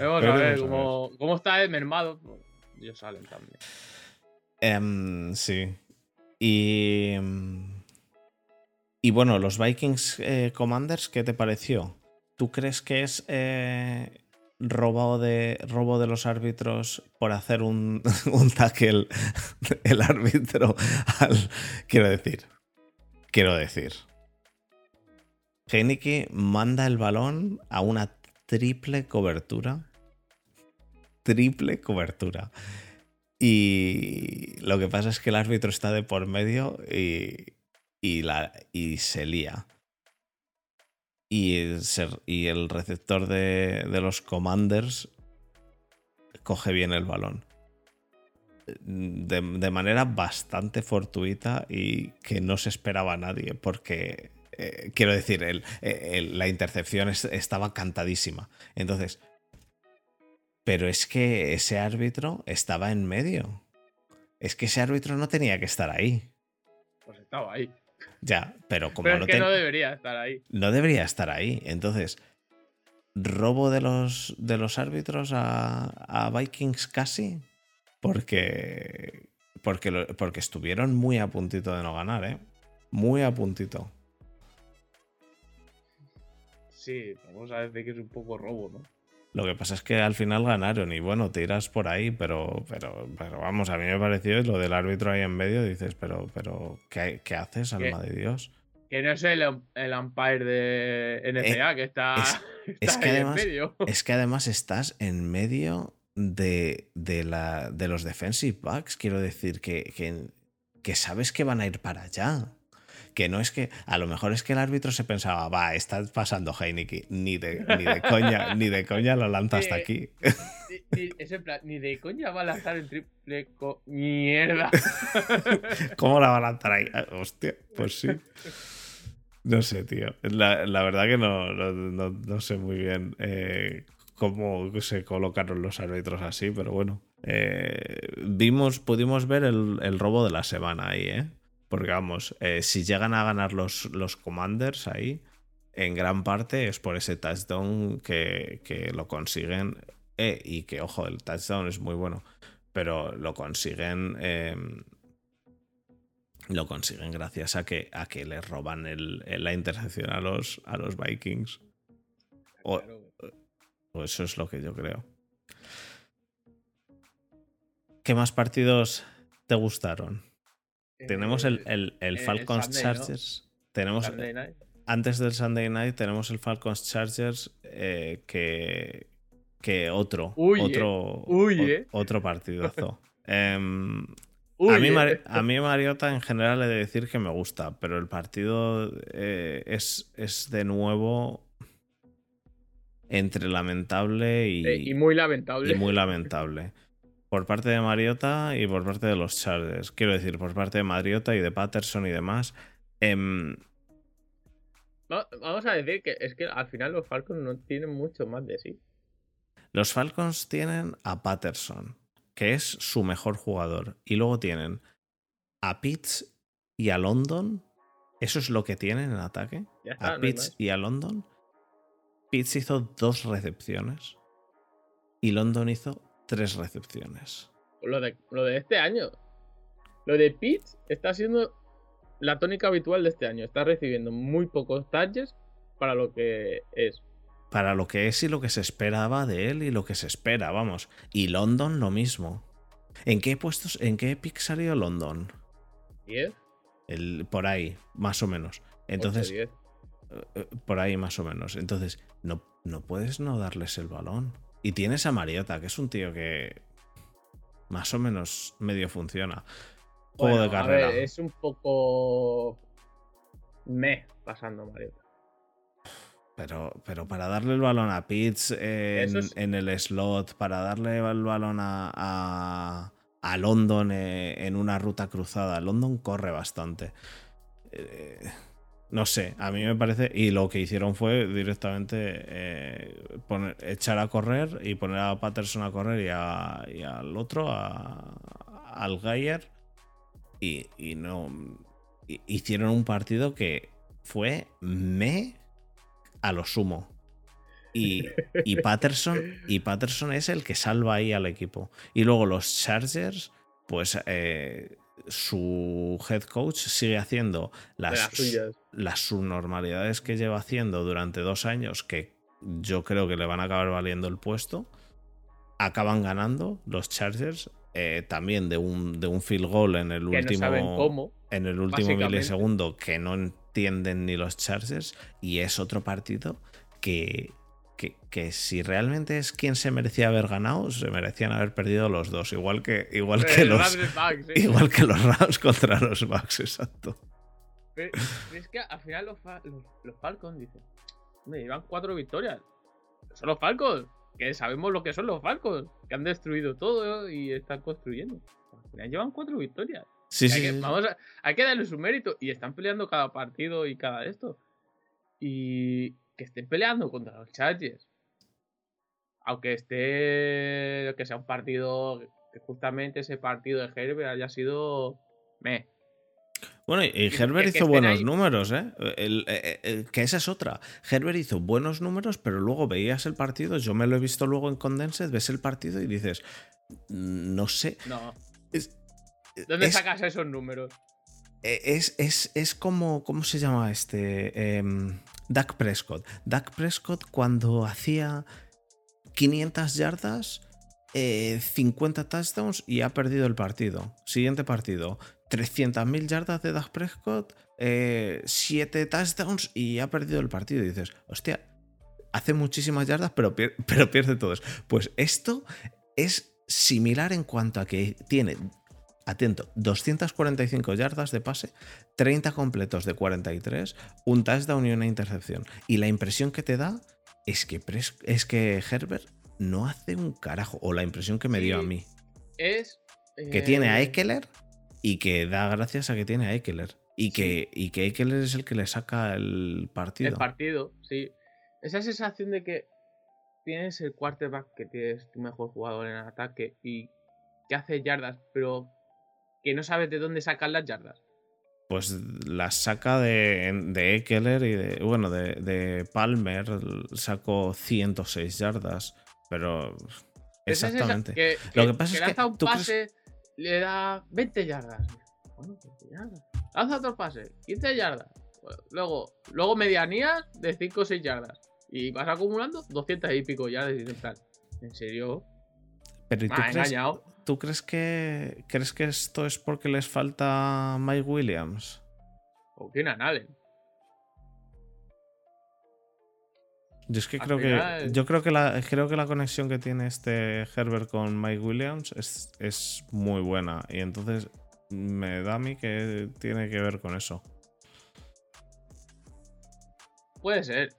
Vamos a ver cómo, cómo está el mermado. Ellos salen también. Em, sí. Y. em, Y bueno, los Vikings eh, Commanders, ¿qué te pareció? ¿Tú crees que es eh, robo, de, robo de los árbitros por hacer un, un tackle el árbitro al. Quiero decir. Quiero decir. Heineke manda el balón a una triple cobertura. Triple cobertura. Y lo que pasa es que el árbitro está de por medio y, y, la, y se lía. Y el, y el receptor de, de los Commanders coge bien el balón. De, de manera bastante fortuita y que no se esperaba a nadie, porque eh, quiero decir, el- el- la intercepción es- estaba cantadísima. Entonces, pero es que ese árbitro estaba en medio. Es que ese árbitro no tenía que estar ahí. Pues estaba ahí. Ya, pero como Pero no, es que ten- no debería estar ahí. no debería estar ahí. Entonces, robo de los, de los árbitros a, a Vikings casi. Porque, porque, porque estuvieron muy a puntito de no ganar, ¿eh? Muy a puntito. Sí, vamos a decir que es un poco robo, ¿no? Lo que pasa es que al final ganaron y bueno, te irás por ahí, pero, pero, pero vamos, a mí me pareció lo del árbitro ahí en medio, dices, pero, pero, ¿qué, qué haces, alma de Dios? Que no es el, el umpire de NCA que está, es- está es que ahí además- en medio. Es que además estás en medio de, de, la, de los defensive backs, quiero decir, que, que, que sabes que van a ir para allá. Que no es que, a lo mejor es que el árbitro se pensaba, va, está pasando Heineke, ni de, ni de coña, ni de coña lo lanza hasta aquí. Ni, ni- plan, ni de coña va a lanzar el triple co... Mierda. ¿Cómo la va a lanzar ahí? Ah, Hostia, pues sí. No sé, tío. La, la verdad que no, no, no- no sé muy bien eh, cómo se colocaron los árbitros así, pero bueno. Eh, vimos, pudimos ver el, el robo de la semana ahí, ¿eh? Porque vamos, eh, si llegan a ganar los, los Commanders ahí, en gran parte es por ese touchdown que, que lo consiguen. eh, y que, ojo, el touchdown es muy bueno, pero lo consiguen. eh, lo consiguen gracias a que, a que les roban el, la intercepción a los, a los Vikings. O eso es lo que yo creo. ¿Qué más partidos te gustaron? Tenemos el, Eh, el, el el Falcons Sunday, ¿no? Chargers. Tenemos, antes del Sunday Night tenemos el Falcons Chargers eh, que, que otro, Uy, eh. otro, Uy, o- eh. otro partidazo. Em, Uy, a, mí, eh. A mí Mariota en general he de decir que me gusta, pero el partido eh, es, es de nuevo entre lamentable y, Eh, y muy lamentable. y muy lamentable. Por parte de Mariota y por parte de los Chargers. Quiero decir, por parte de Mariota y de Patterson y demás. Em, Va- Vamos a decir que es que al final los Falcons no tienen mucho más de sí. los Falcons tienen a Patterson, que es su mejor jugador. Y luego tienen a Pitts y a London. Eso es lo que tienen en ataque. Está, a Pitts y a London. Pitts hizo dos recepciones y London hizo tres recepciones. Lo de, lo de este año. Lo de Pitts está siendo la tónica habitual de este año. Está recibiendo muy pocos touches para lo que es. Para lo que es y lo que se esperaba de él y lo que se espera, vamos. Y London lo mismo. ¿En qué puestos, en qué pick salió London? 10, El, por ahí, más o menos. Entonces, 8, 10. eh, por ahí más o menos. Entonces, no, no puedes no darles el balón. Y tienes a Mariota, que es un tío que más o menos medio funciona. Juego Bueno, de carrera. A ver, es un poco. Me pasando, Mariota. Pero, pero para darle el balón a Pitts en, Eso es- en el slot, para darle el balón a, a, a London eh, en una ruta cruzada. London corre bastante. Eh, no sé, a mí me parece. Y lo que hicieron fue directamente eh, poner, echar a correr y poner a Patterson a correr y, al otro, al Gayer. Y, y no. hicieron un partido que fue me a lo sumo. Y, y, Patterson, y Patterson es el que salva ahí al equipo. Y luego los Chargers, pues eh, su head coach sigue haciendo las, las, subnormalidades que lleva haciendo durante dos años, que yo creo que le van a acabar valiendo el puesto. Acaban ganando los Chargers. Eh, también de un, de un field goal en el último. en el último milisegundo que no entienden ni los Chargers. Y es otro partido que, que, si realmente es quien se merecía haber ganado, se merecían haber perdido los dos. Igual que, igual que los. Igual que los Rams contra los Bucks, exacto. es que al final los, los, Falcons dicen. Me llevan cuatro victorias. Son los Falcons. Que sabemos lo que son los Falcons. Que han destruido todo y están construyendo. Al final llevan cuatro victorias. Sí, sí, hay, que, vamos hay que darle su mérito. Y están peleando cada partido y cada esto. Y, que estén peleando contra los Chargers. Aunque esté. que sea un partido. que justamente ese partido de Herbert haya sido. me. Bueno, y Herbert hizo buenos números, ¿eh? El, eh, eh, que esa es otra. Herbert hizo buenos números, pero luego veías el partido, yo me lo he visto luego en Condensed, ves el partido y dices, no sé. No. ¿Dónde sacas esos números? E, es, es, es, como, ¿cómo se llama este? Em, Dak Prescott. Dak Prescott cuando hacía 500 yardas, 50 eh, touchdowns y ha perdido el partido. Siguiente partido. 300.000 yardas de Dak Prescott, 7 eh, touchdowns y ha perdido el partido. Dices, hostia, hace muchísimas yardas, pero, pero pierde todos. Pues esto es similar en cuanto a que tiene atento, 245 yardas de pase, 30 completos de 43, un touchdown y una intercepción. Y la impresión que te da es que, es que Herbert no hace un carajo, o la impresión que me dio a mí. Es... Que tiene a eh, Eckler y que da gracias a que tiene a Eckler. Y que, y que Eckler es el que le saca el partido. El partido, sí. Esa sensación de que tienes el quarterback que tienes tu mejor jugador en ataque y que hace yardas, pero que no sabes de dónde sacan las yardas. Pues las saca de, de Eckler y de. Bueno, de, Palmer sacó 106 yardas. Pero. Exactamente. Lo que pasa es que. un pase, le da 20 yardas. Bueno, 20 yardas. Lanza otro pase, 15 yardas. Luego, luego medianías de 5 o 6 yardas. Y vas acumulando 200 y pico yardas. Y ¿En serio? Pero ¿y tú crees, ¿Tú crees que crees que esto es porque les falta Mike Williams? O tiene Allen. Yo es que creo que yo creo que la creo que la conexión que tiene este Herbert con Mike Williams es, es muy buena y entonces me da a mí que tiene que ver con eso. Puede ser.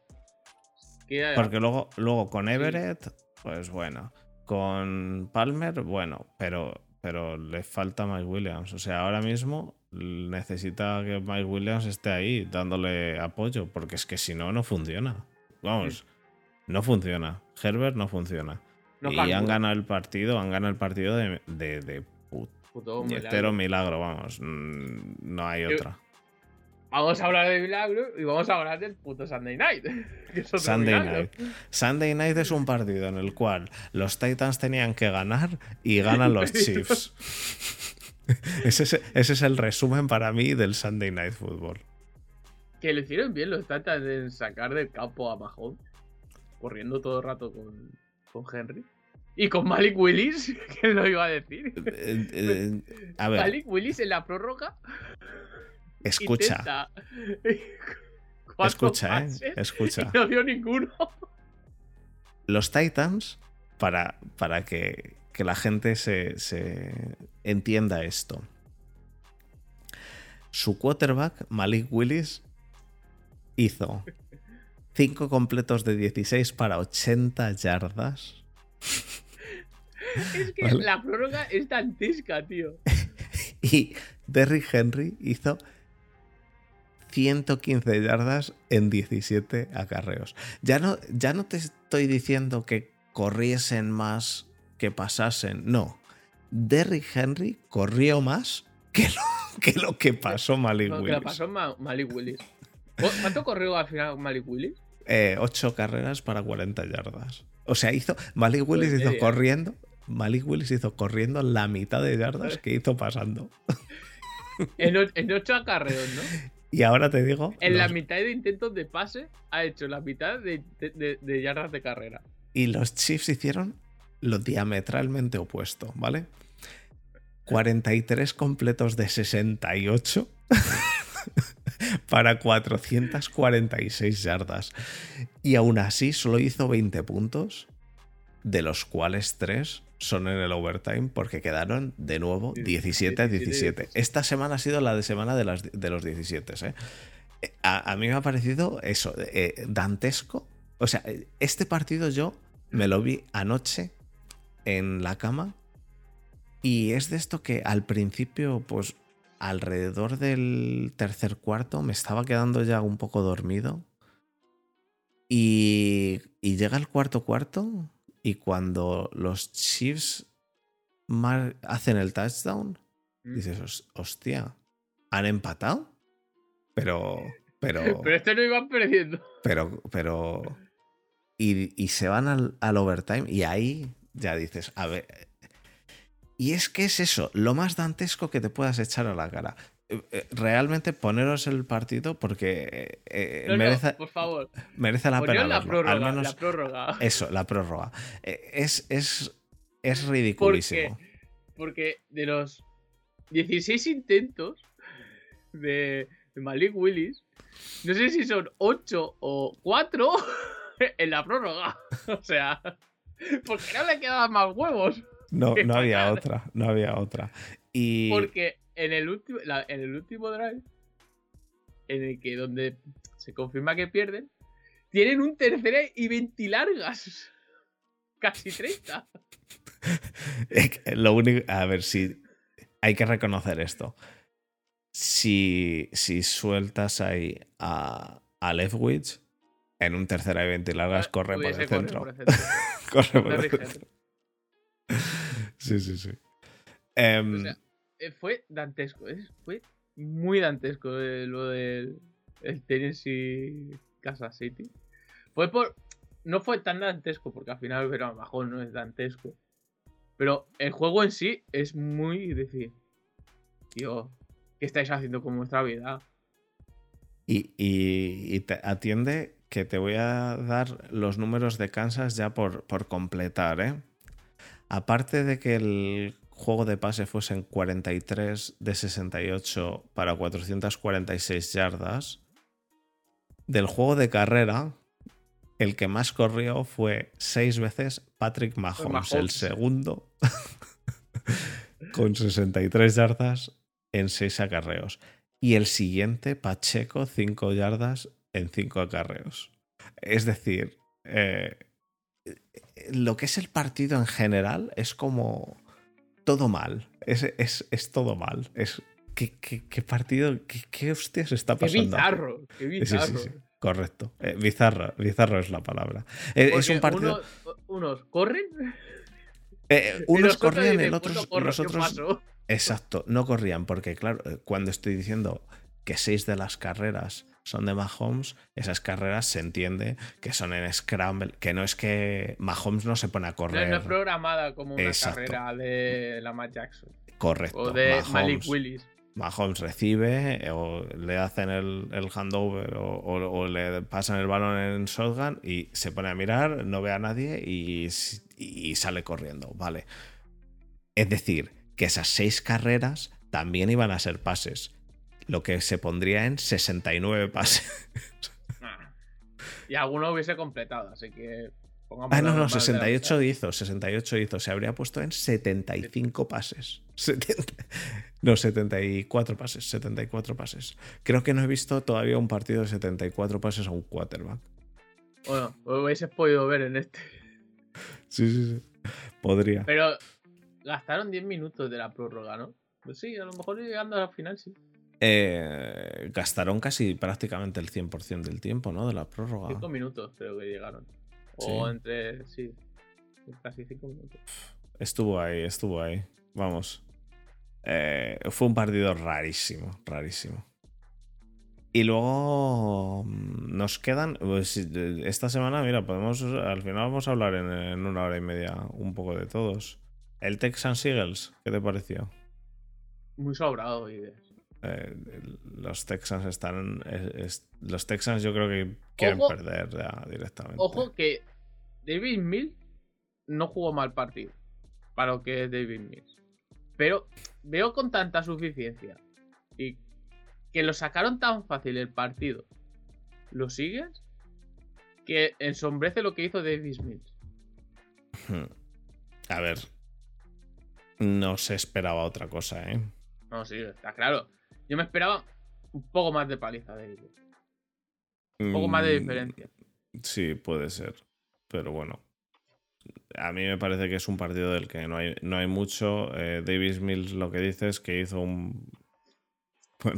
Porque luego, luego con Everett, pues bueno. Con Palmer, bueno, pero, pero le falta Mike Williams. O sea, ahora mismo necesita que Mike Williams esté ahí dándole apoyo, porque es que si no, no funciona. Vamos, no funciona. Herbert no funciona. y han ganado el partido, han ganado el partido de, de, de puto milagro. milagro, vamos. Mm, no hay otra. Vamos a hablar de milagro y vamos a hablar del puto Sunday Night. Sunday Night. Sunday Night es un partido en el cual los Titans tenían que ganar y ganan los Chiefs. ese, es, el resumen para mí del Sunday Night Football. Que lo hicieron bien los Titans en sacar del campo a Mahomes, corriendo todo el rato con, con Henry. Y con Malik Willis, que lo iba a decir. Eh, eh, a ver. Malik Willis en la prórroga Escucha. Escucha, ¿eh? Escucha. no dio ninguno. Los Titans, para, para que, la gente se, entienda esto. Su quarterback, Malik Willis, hizo 5 completos de 16 para 80 yardas. Es que la prórroga es dantesca, tío. y Derrick Henry hizo 115 yardas en 17 acarreos. Ya no, ya no te estoy diciendo que corriesen más que pasasen, no. Derrick Henry corrió más que lo que, lo que pasó Malik que Willis. la pasó Ma- Malik Willis. ¿Cu- ¿Cuánto corrió al final Malik Willis? Eh, ocho carreras para 40 yardas. O sea, hizo. Malik Willis Pues hizo media. corriendo. Malik Willis hizo corriendo la mitad de yardas que hizo pasando. En, en ocho acarreos, ¿no? Y ahora te digo. En la mitad de intentos de pase ha hecho la mitad de, de- de- de yardas de carrera. Y los Chiefs hicieron lo diametralmente opuesto, ¿vale? 43 completos de 68 para 446 yardas. Y aún así solo hizo 20 puntos, de los cuales 3 son en el overtime porque quedaron de nuevo 17 a 17. Esta semana ha sido la de semana de, las, de los 17. ¿eh? Eh, A, a mí me ha parecido eso, eh, dantesco. O sea, este partido yo me lo vi anoche en la cama y es de esto que al principio, pues alrededor del tercer cuarto me estaba quedando ya un poco dormido y, y llega el cuarto cuarto y cuando los Chiefs hacen el touchdown, Mm. dices, "Hos- hostia, ¿han empatado? Pero, pero, Pero este no iban perdiendo. pero, pero. Y, y se van al, al overtime y ahí ya dices, a ver. Y es que es eso, lo más dantesco que te puedas echar a la cara. Eh, eh, Realmente poneros el partido porque eh, eh, No, no, merece, por favor. merece la Poneos pena. la verlo. prórroga. Al menos La prórroga. eso, la prórroga. Es, es, es ridiculísimo. Porque de los 16 intentos de, Malik Willis, no sé si son 8 o 4 en la prórroga. O sea, porque no le quedaban más huevos. No, no había otra, no había otra. Y Porque en el último, la- en el último drive, en el que donde se confirma que pierden, tienen un tercera y 20 largas. Casi 30. Es que Lo único, a ver si hay que reconocer esto. Si, si sueltas ahí a, a Leftwich en un tercera y 20 largas, corre por el centro. por el centro. Corre por el centro. Sí, sí, sí. Em, O sea, eh, fue dantesco. es- fue muy dantesco eh, lo del el Tennessee Kansas City. Fue por. No fue tan dantesco, porque al final pero a no es dantesco. Pero el juego en sí es muy decir. Tío, ¿qué estáis haciendo con vuestra vida? y, y- atiende que te voy a dar los números de Kansas ya por, por completar, ¿eh? Aparte de que el juego de pase fuesen 43 de 68 para 446 yardas, del juego de carrera, el que más corrió fue seis veces Patrick Mahomes, Mahomes. el segundo, con 63 yardas en 6 acarreos. Y el siguiente, Pacheco, 5 yardas en 5 acarreos. Es decir, eh, lo que es el partido en general es como todo mal. Es, es, es todo mal. Es, ¿qué, qué, qué partido? ¿Qué, qué hostias está ¡Qué pasando? aquí? bizarro! ¡Qué Sí, sí, bizarro! sí, correcto. Eh, bizarro, bizarro es la palabra. Eh, es un partido. unos, unos corren. eh, unos corrían, el "Pues otro, corro, los ¿qué otros. pasó?". Exacto, no corrían, porque claro, cuando estoy diciendo que seis de las carreras son de Mahomes, esas carreras se entiende que son en Scramble, que no es que Mahomes no se pone a correr. no es programada como una Exacto. carrera de Lamar Jackson. Correcto. O de Mahomes, Malik Willis. Mahomes recibe o le hacen el, el handover o, o- o le pasan el balón en shotgun y se pone a mirar, no ve a nadie y, y sale corriendo. Vale. Es decir, que esas seis carreras también iban a ser pases. Lo que se pondría en 69 pases. Y alguno hubiese completado, así que. Ah, no, la no, normal de la 68 hizo, 68 hizo. Se habría puesto en 75 pases. 70 no, 74 pases, 74 pases. Creo que no he visto todavía un partido de 74 pases a un quarterback. Bueno, lo hubieses podido ver en este. Sí, sí, sí. Podría. Pero gastaron 10 minutos de la prórroga, ¿no? Pues sí, a lo mejor llegando al final sí. Eh, gastaron casi prácticamente el 100% del tiempo, ¿no? De la prórroga. Cinco minutos creo que llegaron. O entre. Sí. Casi cinco minutos. Estuvo ahí, estuvo ahí. Vamos. Eh, fue un partido rarísimo, rarísimo. Y luego mm, nos quedan. Pues, esta semana, mira, podemos. Al final vamos a hablar en, una hora y media un poco de todos. El Texans Eagles, ¿qué te pareció? Muy sobrado, y eh, los Texans están. los Texans yo creo que quieren perder ya directamente. Ojo que David Mills no jugó mal partido. Para lo que es David Mills. Pero veo con tanta suficiencia y que lo sacaron tan fácil el partido. ¿Lo sigues? Que ensombrece lo que hizo David Mills. Hmm. A ver. No se esperaba otra cosa, ¿eh? No, sí, está claro. Yo me esperaba un poco más de paliza de ellos. Un poco más de mm, diferencia. Sí, puede ser. Pero bueno. A mí me parece que es un partido del que no hay, no hay mucho. Eh, Davis Mills lo que dice es que hizo un.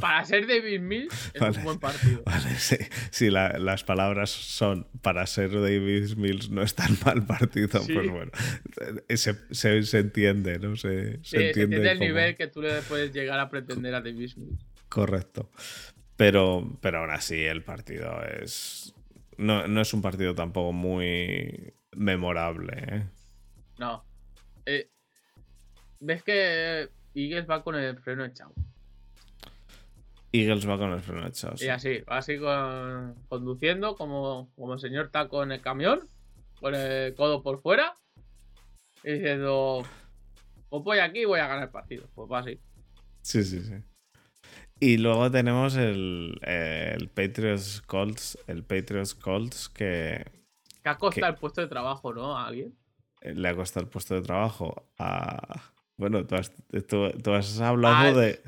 Para ser Davis Mills es un buen partido. Vale, sí, sí las palabras son para ser Davis Mills no es tan mal partido, pues bueno, se, se, entiende, ¿no? Se, se entiende, el nivel que tú le puedes llegar a pretender a Davis Mills. Correcto. Pero, pero aún así el partido es... No, es un partido tampoco muy memorable. ¿eh? No. Eh, ¿Ves que Eagles va con el freno echado? Eagles va con el freno echado. Y así, va así conduciendo como, como el señor taco en el camión, con el codo por fuera, y diciendo, pues voy aquí y voy a ganar el partido. Pues va así. Sí, sí, sí. Y luego tenemos el, el Patriots Colts, el Patriots Colts que... Que ha costado el puesto de trabajo, ¿no? A alguien. Le ha costado el puesto de trabajo a... Bueno, tú has, tú, has hablado de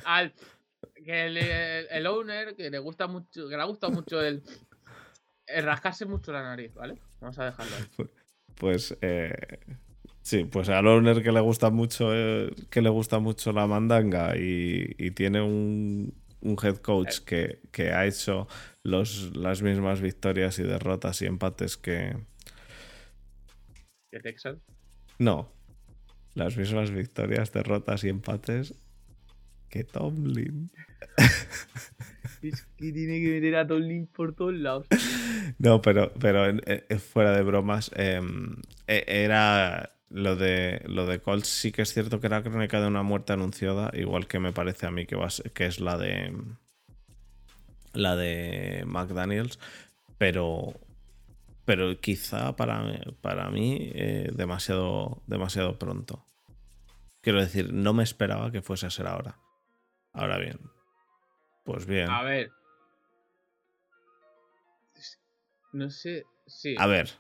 que el, owner, que le gusta mucho, que le gusta mucho el, rascarse mucho la nariz, ¿vale? Vamos a dejarlo ahí. Pues, pues eh, sí, pues al owner que le gusta mucho, eh, que le gusta mucho la mandanga y, tiene un, head coach eh. que, ha hecho los, las mismas victorias y derrotas y empates que. ¿Que Texas? No. Las mismas victorias, derrotas y empates que Tomlin. es que tiene que meter a Tomlin por todos lados. No, pero, pero fuera de bromas, em, e, era lo de, lo de Colts sí que es cierto que era crónica de una muerte anunciada, igual que me parece a mí que, va que es la de la de McDaniels, pero pero quizá para, para mí eh, demasiado, demasiado pronto. Quiero decir, no me esperaba que fuese a ser ahora. Ahora bien. Pues bien. A ver. No sé. Sí. A ver.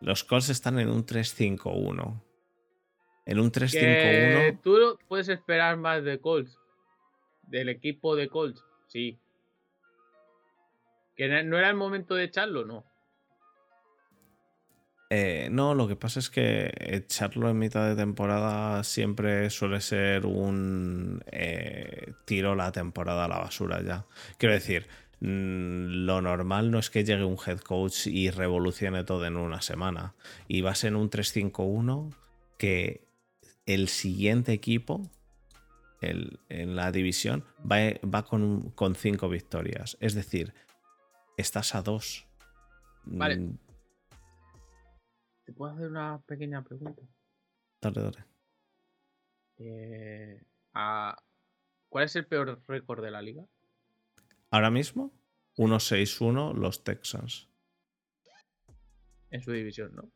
Los Colts están en un 3-5-1. En un 3-5-1. Tú puedes esperar más de Colts. Del equipo de Colts. Sí. ¿Que no era el momento de echarlo? No. Eh, no, lo que pasa es que echarlo en mitad de temporada siempre suele ser un eh, tiro la temporada a la basura ya. Quiero decir, mm, lo normal no es que llegue un head coach y revolucione todo en una semana. Y vas en un 3-5-1 que el siguiente equipo en la división va, con, con cinco victorias. Es decir, estás a dos. Vale. ¿Te puedo hacer una pequeña pregunta? Dale, dale. Eh, ¿Cuál es el peor récord de la liga? Ahora mismo, 1-6-1 los Texans. En su división, ¿no?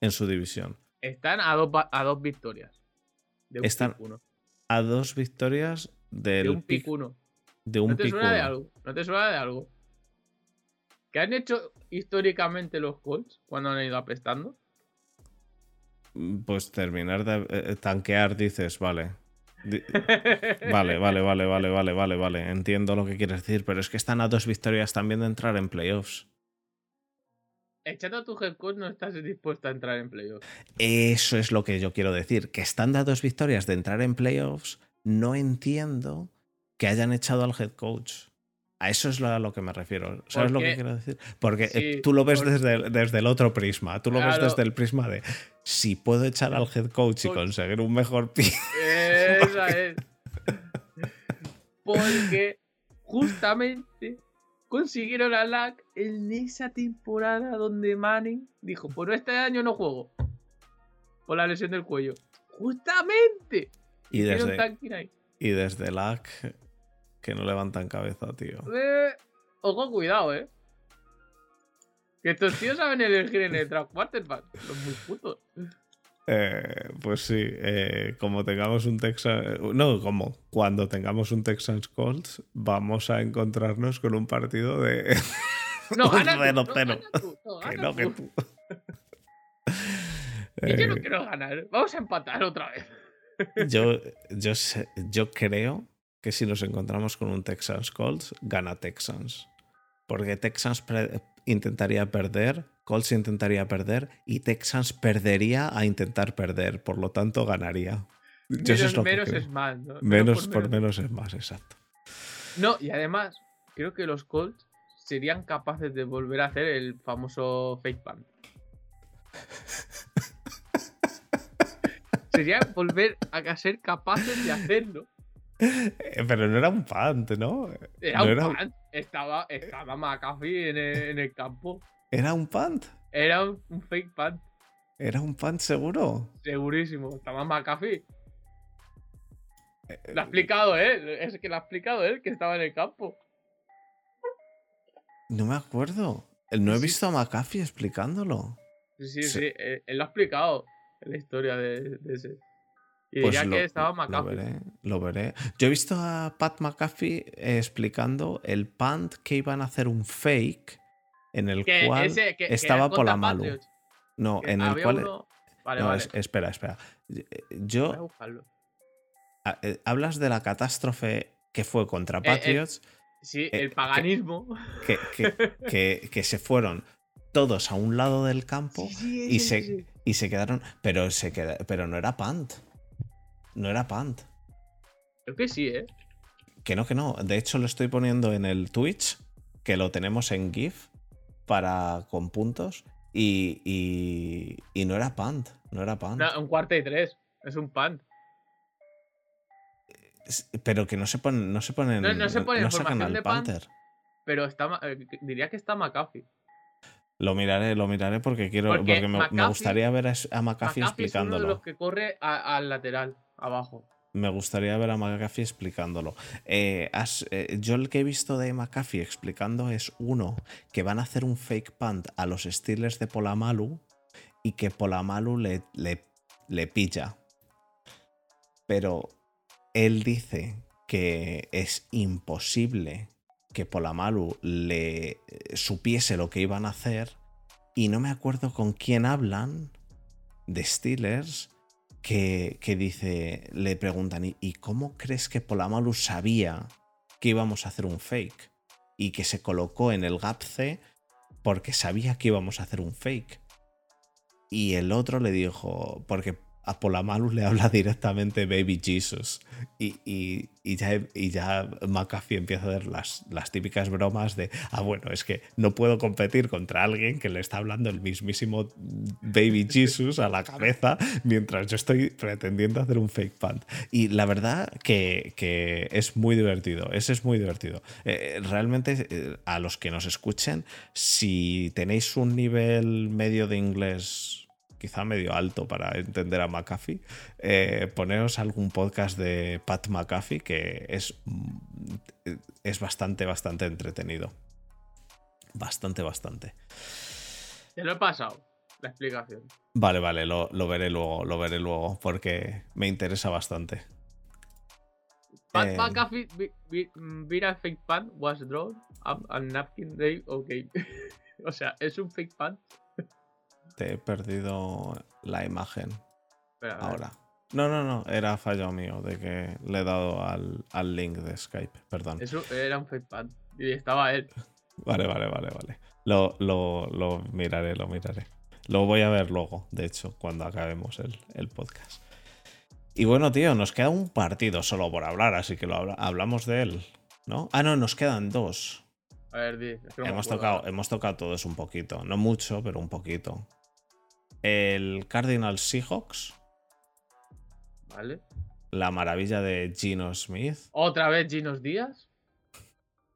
En su división. Están a dos, a dos victorias. Están a dos victorias del de un pick 1. De un ¿No te suena de algo? ¿No te suena de algo? ¿Qué han hecho históricamente los Colts cuando han ido apestando? Pues terminar de eh, eh, tanquear, dices, vale. Vale, vale, vale, vale, vale, vale, vale. Entiendo lo que quieres decir, pero es que están a dos victorias también de entrar en playoffs. Echando a tu head coach no estás dispuesto a entrar en playoffs. Eso es lo que yo quiero decir. Que están a dos victorias de entrar en playoffs, no entiendo que hayan echado al head coach. A eso es a lo que me refiero. ¿Sabes lo que quiero decir? Porque eh, tú lo ves desde, desde, el otro prisma. Tú lo ves desde el prisma de si puedo echar al head coach y conseguir un mejor pick. Esa es. Porque justamente consiguieron a LAC en esa temporada donde Manning dijo: Por este año no juego. Por la lesión del cuello. Justamente. Y desde, y desde LAC que no levantan cabeza, tío. Eh, ojo, cuidado, eh. Que estos tíos saben elegir en el draft quarterback. Los muy putos. Eh, pues sí, eh, como tengamos un Texas. No, como cuando tengamos un Texans Colts, vamos a encontrarnos con un partido de. No, gana tú, no, que no, que tú. y yo no quiero ganar. Vamos a empatar otra vez. yo, yo, sé, yo creo que si nos encontramos con un Texans Colts, gana Texans. Porque Texans intentaría perder, Colts intentaría perder y Texans perdería a intentar perder. Por lo tanto, ganaría. menos, es, más. Menos, por, menos. es más, exacto. No, y además, creo que los Colts serían capaces de volver a hacer el famoso fake punt. Sería volver a ser capaces de hacerlo. Eh, pero no era un punt, ¿no? Era un punt. Estaba, estaba McAfee en el, campo. ¿Era un punt? Era un, fake punt. ¿Era un punt seguro? Segurísimo. Estaba McAfee. Eh, lo ha explicado él. Es que lo ha explicado él que estaba en el campo. No me acuerdo. No he visto a McAfee explicándolo. Sí, sí, sí. Él, lo ha explicado en la historia de ese. Y pues que estaba McAfee. Lo veré, Yo he visto a Pat McAfee explicando el punt que iban a hacer un fake en el cual estaba por la Malu. No, en el cual. no, espera, espera. Yo. Eh, hablas de la catástrofe que fue contra eh, eh, Patriots. sí, el paganismo. Que, que, se fueron todos a un lado del campo y, se, y se quedaron. Pero, se queda, pero no era punt. No era punt. Creo que sí, ¿eh? Que no, que no. De hecho, lo estoy poniendo en el Twitch, que lo tenemos en GIF para con puntos. Y, y, no era punt. No era punt. un cuarto y tres. Es un punt. Pero que no se ponen. No se ponen. No, se pone no sacan al Panther. Pero está, eh, diría que está McAfee. Lo miraré, lo miraré porque quiero. Porque, me, gustaría ver a, McAfee, explicándolo. Es uno de los que corre al lateral Me gustaría ver a McAfee explicándolo. Eh, eh, yo el que he visto de McAfee explicando es uno que van a hacer un fake punt a los Steelers de Polamalu y que Polamalu le, le, le pilla. Pero él dice que es imposible que Polamalu le eh, supiese lo que iban a hacer y no me acuerdo con quién hablan de Steelers que, dice, le preguntan, ¿y cómo crees que Polamalu sabía que íbamos a hacer un fake? Y que se colocó en el gap C porque sabía que íbamos a hacer un fake. Y el otro le dijo, porque a Polamalu le habla directamente Baby Jesus. Y, ya, y ya McAfee empieza a ver las, las típicas bromas de, ah, bueno, es que no puedo competir contra alguien que le está hablando el mismísimo Baby Jesus a la cabeza mientras yo estoy pretendiendo hacer un fake punt. Y la verdad que, es muy divertido, ese es muy divertido. Eh, realmente, eh, a los que nos escuchen, si tenéis un nivel medio de inglés quizá medio alto para entender a McAfee, eh, poneros algún podcast de Pat McAfee que es, mm, es bastante, bastante entretenido. Bastante, bastante. Te lo he pasado, la explicación. Vale, vale, lo, veré luego, lo veré luego, porque me interesa bastante. Pat eh, McAfee, mira fake pan was drawn up a napkin day, ok. o sea, es un fake pan te he perdido la imagen. Ahora. No, no, no, era fallo mío de que le he dado al, link de Skype, perdón. Eso era un FacePad y estaba él. Vale, vale, vale, vale. Lo, lo, miraré, lo miraré. Lo voy a ver luego, de hecho, cuando acabemos el, podcast. Y bueno, tío, nos queda un partido solo por hablar, así que lo hablamos de él, ¿no? Ah, no, nos quedan dos. A ver, di. hemos, tocado, hemos tocado todos un poquito. No mucho, pero un poquito. El Cardinal Seahawks. Vale. La maravilla de Gino Smith. ¿Otra vez Gino Díaz?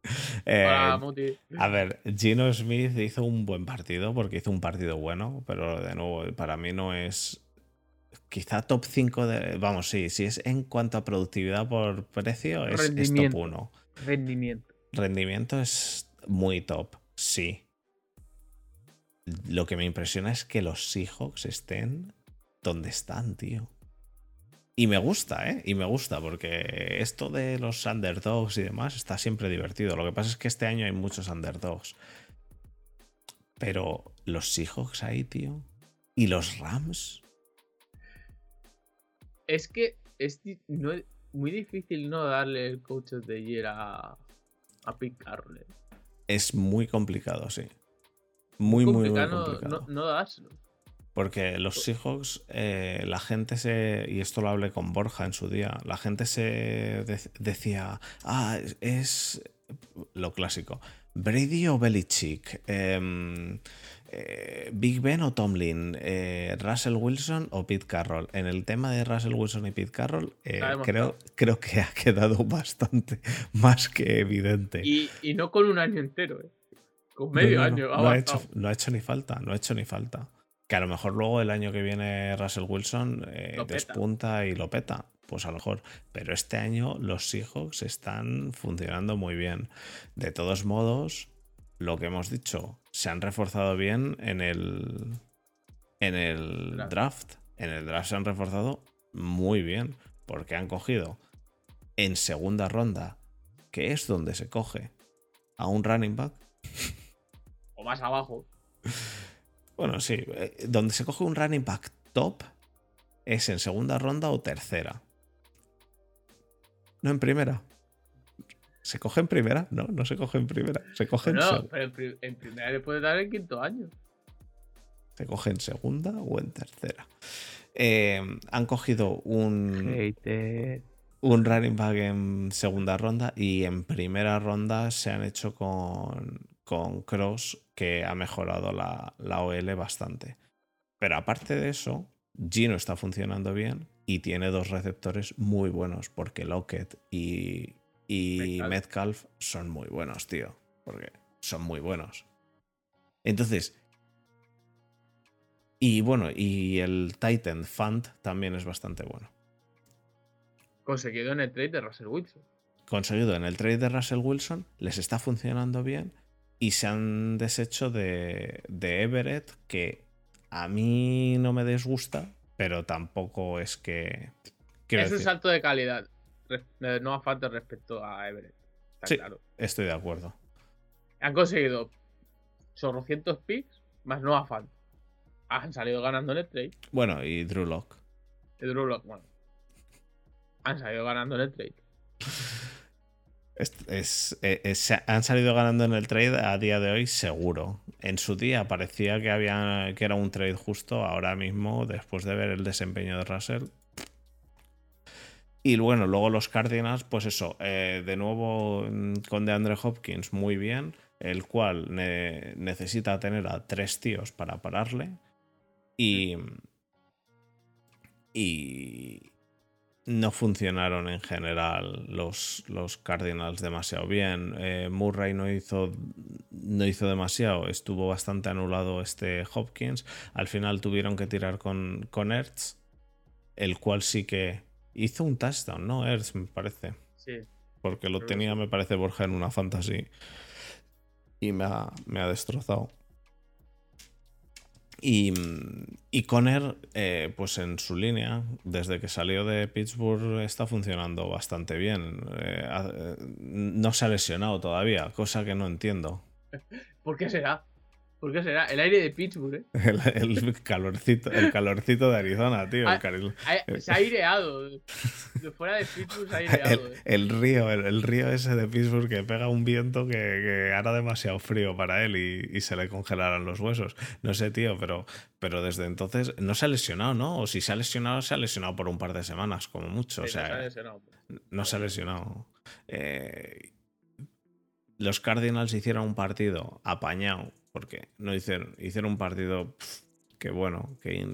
Eh, a ver, Gino Smith hizo un buen partido porque hizo un partido bueno, pero de nuevo, para mí no es quizá top 5 de. Vamos, sí, si es en cuanto a productividad por precio, es, es top 1. Rendimiento. Rendimiento es muy top, sí. Lo que me impresiona es que los Seahawks estén donde están, tío. Y me gusta, ¿eh? Y me gusta, porque esto de los underdogs y demás está siempre divertido. Lo que pasa es que este año hay muchos underdogs. Pero los Seahawks ahí, tío. Y los Rams. Es que es muy difícil no darle el coach de ayer a, a Pete Carroll. ¿eh? Es muy complicado, sí. Muy, muy, muy complicado. No, no das. Porque los Seahawks, eh, la gente se. Y esto lo hablé con Borja en su día. La gente se decía. Ah, es. Lo clásico. Brady o Belichick. Em, eh, Big Ben o Tomlin. Eh, Russell Wilson o Pete Carroll. En el tema de Russell Wilson y Pete Carroll, creo, creo que ha quedado bastante más que evidente. Y, no con un año entero, Con medio año. no, ha hecho, no ha hecho ni falta. No ha hecho ni falta. Que a lo mejor luego el año que viene Russell Wilson eh, despunta y lo peta. Pues a lo mejor. Pero este año los Seahawks están funcionando muy bien. De todos modos, lo que hemos dicho, se han reforzado bien en el. En el draft. En el draft se han reforzado muy bien. Porque han cogido en segunda ronda, que es donde se coge a un running back. O más abajo. Bueno, sí. Eh, donde se coge un running back top es en segunda ronda o tercera. No en primera. ¿Se coge en primera? No, no se coge en primera. Se coge en segunda. pero en, primera le puede dar en quinto año. Se coge en segunda o en tercera. Eh, han cogido un. Un running back en segunda ronda y en primera ronda se han hecho con, con Cross que ha mejorado la, OL bastante. Pero aparte de eso, Gino está funcionando bien y tiene dos receptores muy buenos porque Lockett y, y Metcalf. son muy buenos, tío. Porque son muy buenos. Entonces, y bueno, y el Titan Fund también es bastante bueno. Conseguido en el trade de Russell Wilson. Conseguido en el trade de Russell Wilson, les está funcionando bien y se han deshecho de, Everett, que a mí no me disgusta, pero tampoco es que. Es un salto de calidad. No ha falta respecto a Everett. sí, claro. Estoy de acuerdo. Han conseguido cientos picks, más no ha falta. Han salido ganando en el trade. Bueno, y Drew Lock. Y Drew Lock, bueno. Han salido ganando en el trade. Es, han salido ganando en el trade a día de hoy seguro. En su día parecía que, había, que era un trade justo, ahora mismo, después de ver el desempeño de Russell. Y bueno, luego los Cardinals, pues eso, eh, de nuevo mm, con DeAndre Hopkins muy bien, el cual necesita tener a tres tíos para pararle. Y, y, no funcionaron en general los, los Cardinals demasiado bien. Eh, Murray no hizo, no hizo demasiado, estuvo bastante anulado este Hopkins. Al final tuvieron que tirar con, con Ertz, el cual sí que hizo un touchdown, ¿no? Ertz, me parece. Sí. Porque lo tenía, me parece, Borja en una fantasy. Y me ha, me ha destrozado. Y, Conner, eh, pues en su línea, desde que salió de Pittsburgh, está funcionando bastante bien. Eh, no se ha lesionado todavía, cosa que no entiendo. ¿Por qué será? ¿Por qué será? El aire de Pittsburgh, ¿eh? El, el calorcito, el calorcito de Arizona, tío. Ah, el caril- Ha- Se ha aireado. De fuera de Pittsburgh se ha aireado. El, ¿eh? el río, el, río ese de Pittsburgh que pega un viento que, que hará demasiado frío para él y, y se le congelarán los huesos. No sé, tío, pero, pero desde entonces no se ha lesionado, ¿no? O si se ha lesionado, se ha lesionado por un par de semanas, como mucho. o no se ha lesionado. no se ha lesionado. Eh, los Cardinals hicieron un partido apañado, porque no hicieron, hicieron un partido que bueno, que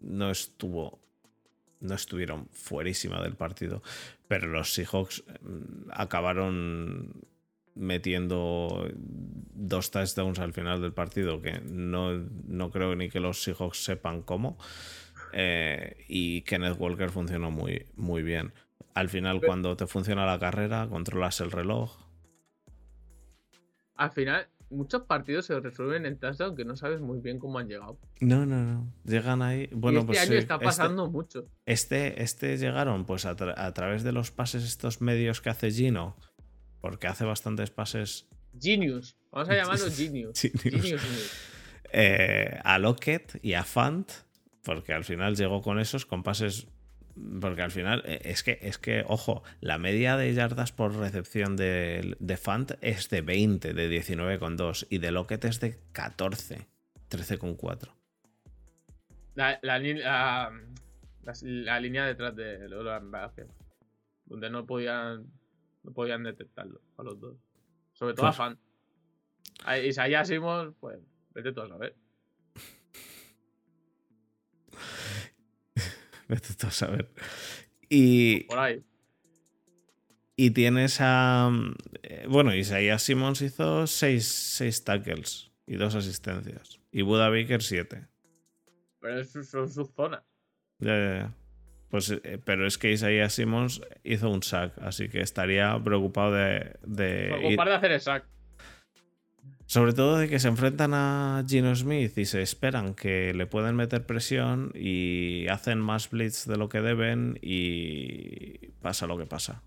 no estuvo, no estuvieron fuerísima del partido, pero los Seahawks mm, acabaron metiendo dos touchdowns al final del partido, que no, no creo ni que los Seahawks sepan cómo. eh, y Kenneth Walker funcionó muy, muy bien. Al final, cuando te funciona la carrera, controlas el reloj. Al final, muchos partidos se resuelven en touchdown que no sabes muy bien cómo han llegado. No, no, no. Llegan ahí. Bueno, y este pues año sí, está este- pasando mucho. Este, este llegaron pues a, tra- a través de los pases estos medios que hace Gino, porque hace bastantes pases Genius. Vamos a llamarlo Genius. Genius. Genius. Genius. eh, a Lockett y a Fant, porque al final llegó con esos, con pases. Porque al final, eh, es que, es que, ojo, la media de yardas por recepción de, de Fant es de 20, de 19,2, y de Lockett es de 14, 13,4. La, la, la- la- línea detrás de Lola donde no podían no podían detectarlo a los dos. Sobre todo Pues- a Fan. A Isaiah Simons, pues, vete tú a saber. Vete tú a saber. Y, Por ahí. Y tienes a. eh, Bueno, Isaías Simmons hizo 6 tackles y 2 asistencias. Y Buda Baker 7. Pero eso son sus zonas. Ya, ya, ya. Pues, eh, pero es que Isaías Simmons hizo un sack, así que estaría preocupado de. de Por ir- par de hacer el sack. Sobre todo de que se enfrentan a Gino Smith y se esperan que le pueden meter presión y hacen más blitz de lo que deben y pasa lo que pasa.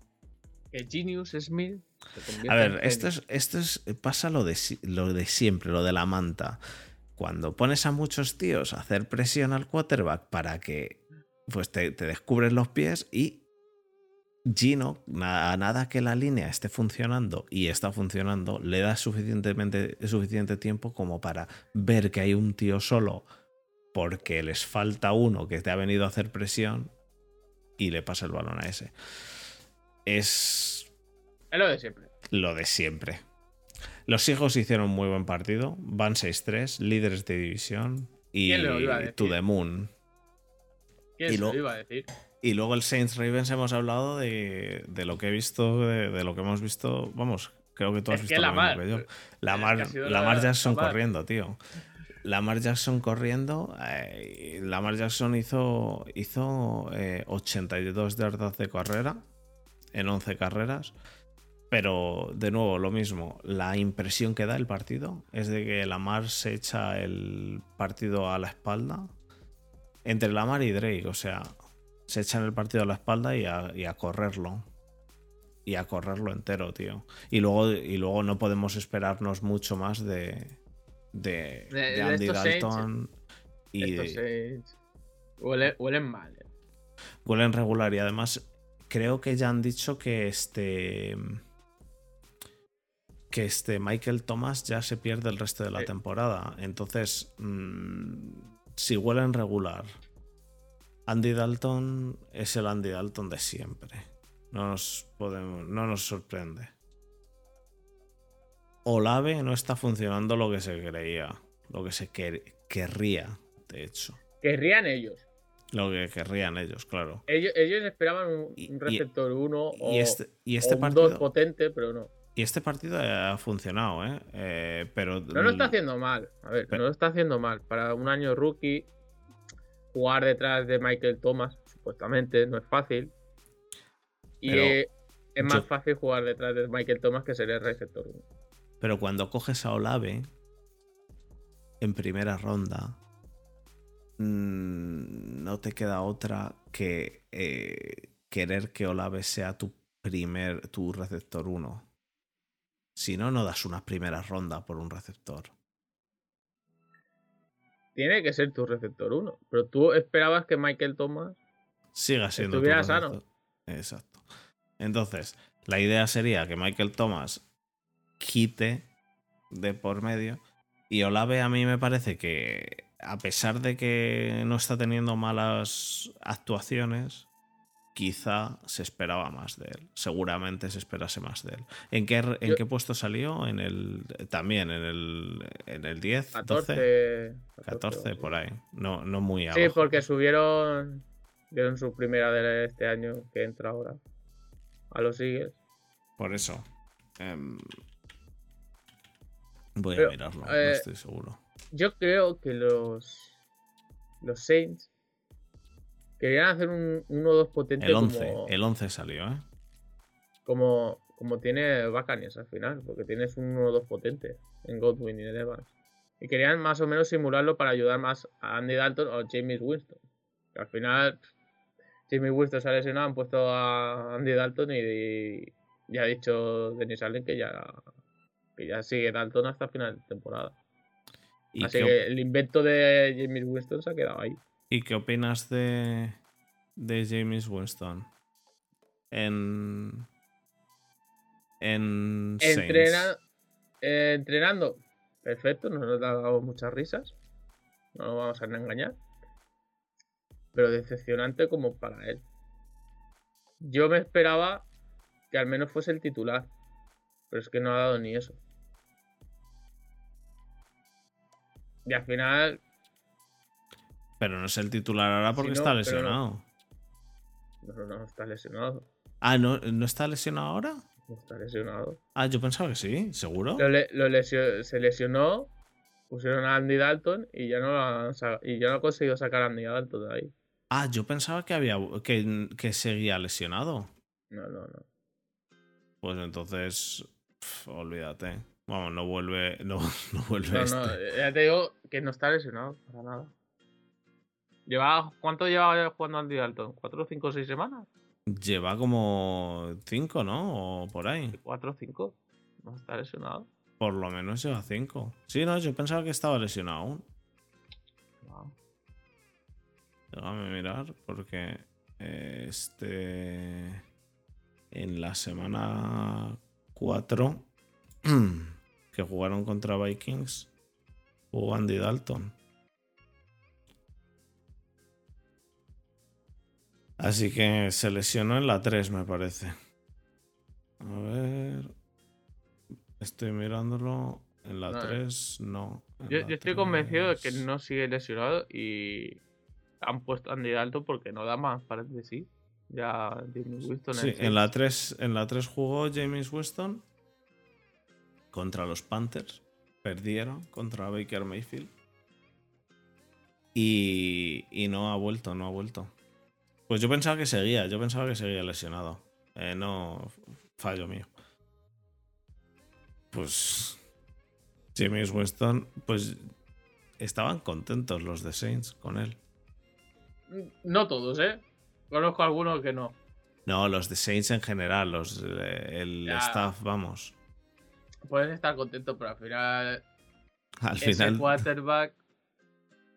Que Genius Smith se A ver, esto es, esto es. Pasa lo de, lo de siempre, lo de la manta. Cuando pones a muchos tíos a hacer presión al quarterback para que pues te, te descubren los pies y Gino, a nada que la línea esté funcionando y está funcionando, le da suficientemente, suficiente tiempo como para ver que hay un tío solo porque les falta uno que te ha venido a hacer presión y le pasa el balón a ese. Es Es lo de siempre. lo de siempre. Los hijos hicieron muy buen partido. Van 6-3, líderes de división. Y ¿Quién lo iba a decir? to the moon. ¿Quién Y se lo- lo iba a decir? Y luego el Saints Ravens hemos hablado de, de lo que he visto, de, de lo que hemos visto. Vamos, creo que tú has Es visto lo mismo que yo. eh, Lamar, que Lamar la- Jackson corriendo, tío. Lamar Jackson corriendo. eh, Lamar Jackson hizo, hizo eh, 82 yardas de carrera en 11 carreras. Pero de nuevo, lo mismo. La impresión que da el partido es de que Lamar se echa el partido a la espalda. Entre Lamar y Drake, o sea, se echan el partido a la espalda y a, y a correrlo. Y a correrlo entero, tío. Y luego, y luego no podemos esperarnos mucho más de, de, De- de de Andy Dalton. Y huele- huelen mal. eh. huelen regular. Y además, creo que ya han dicho que este. Que este Michael Thomas ya se pierde el resto de la Sí. temporada. Entonces, mm, si huelen regular, Andy Dalton es el Andy Dalton de siempre. No nos, podemos, no nos sorprende. Olave no está funcionando lo que se creía. Lo que se quer- querría, de hecho. Querrían ellos. Lo que querrían ellos, claro. Ellos, ellos esperaban un, Y- un y- receptor 1 o, Y este, y este o un partido. 2 potente, pero no. Y este partido ha funcionado, ¿eh? Eh, pero. No lo está haciendo mal. A ver, Pero- no lo está haciendo mal. Para un año rookie, jugar detrás de Michael Thomas, supuestamente, no es fácil. Y Pero eh, es más yo- fácil jugar detrás de Michael Thomas que ser el receptor 1. Pero cuando coges a Olave en primera ronda, mm, no te queda otra que eh, querer que Olave sea tu primer, tu receptor 1. Si no, no das una primera ronda por un receptor. Tiene que ser tu receptor 1. Pero tú esperabas que Michael Thomas siga siendo estuviera tu sano. Exacto. Entonces, la idea sería que Michael Thomas quite de por medio. Y Olave a mí me parece que, a pesar de que no está teniendo malas actuaciones, quizá se esperaba más de él. Seguramente se esperase más de él. ¿En qué, en Yo- qué puesto salió? En el, también en el, en el 10, 12, 14. 14, sí. por ahí. No, no muy Sí, abajo. porque subieron. Dieron su primera de este año que entra ahora. A los Eagles. Por eso. em, voy Pero, a mirarlo, no eh, estoy seguro. Yo creo que los. Los Saints. Querían hacer un 1-2 potente El 11, como, el 11 salió, ¿eh? como, como tiene Buccaneers al final. Porque tienes un 1-2 potente en Godwin y en Evans. Y querían más o menos simularlo para ayudar más a Andy Dalton o James Winston. Que al final. James Winston se ha lesionado, han puesto a Andy Dalton y, y ya ha dicho Denis Allen que ya, que ya sigue Dalton hasta final de temporada. ¿Y, Así qué, que el invento de James Winston se ha quedado ahí. Y qué opinas de, de James Winston? En. En. Entrena, eh, entrenando, perfecto, nos ha dado muchas risas. No nos vamos a engañar. Pero decepcionante como para él. Yo me esperaba que al menos fuese el titular. Pero es que no ha dado ni eso. Y al final, Pero no es el titular ahora porque Sí, no, está lesionado. no, no, no, está lesionado. Ah, ¿no, ¿no está lesionado ahora? No está lesionado. Ah, yo pensaba que sí, ¿seguro? Lo le- lo lesio- se lesionó, pusieron a Andy Dalton y ya no, lo han y ya no ha conseguido sacar a Andy Dalton de ahí. Ah, yo pensaba que había que, que seguía lesionado. No, no, no. Pues entonces. olvídate. Vamos, no vuelve. No, no vuelve No, este. no, ya te digo que no está lesionado para nada. Lleva, ¿Cuánto lleva jugando Andy Dalton? ¿Cuatro, cinco, seis semanas? Lleva como 5, ¿no? O por ahí. ¿Cuatro, cinco? No está lesionado. Por lo menos lleva 5. Sí, no, yo pensaba que estaba lesionado aún. No. Déjame mirar porque eh, este en la semana 4 que jugaron contra Vikings jugó Andy Dalton. Así que se lesionó en la 3, me parece. A ver. Estoy mirándolo. En la No, 3, no. En Yo, estoy convencido de que 3. no sigue lesionado y han puesto a Andy Dalton porque no da más para de sí. Ya Jimmy Winston Sí, en la 3, en la 3 jugó James Winston contra los Panthers. Perdieron contra Baker Mayfield. Y, y no ha vuelto, no ha vuelto. Pues yo pensaba que seguía, yo pensaba que seguía lesionado. Eh, no, fallo mío. Pues James Winston, pues estaban contentos los de Saints con él. No todos, ¿eh? Conozco algunos que no. No, los de Saints en general, los eh, el Ya. staff, vamos. Puedes estar contento, pero al final Al ese final, quarterback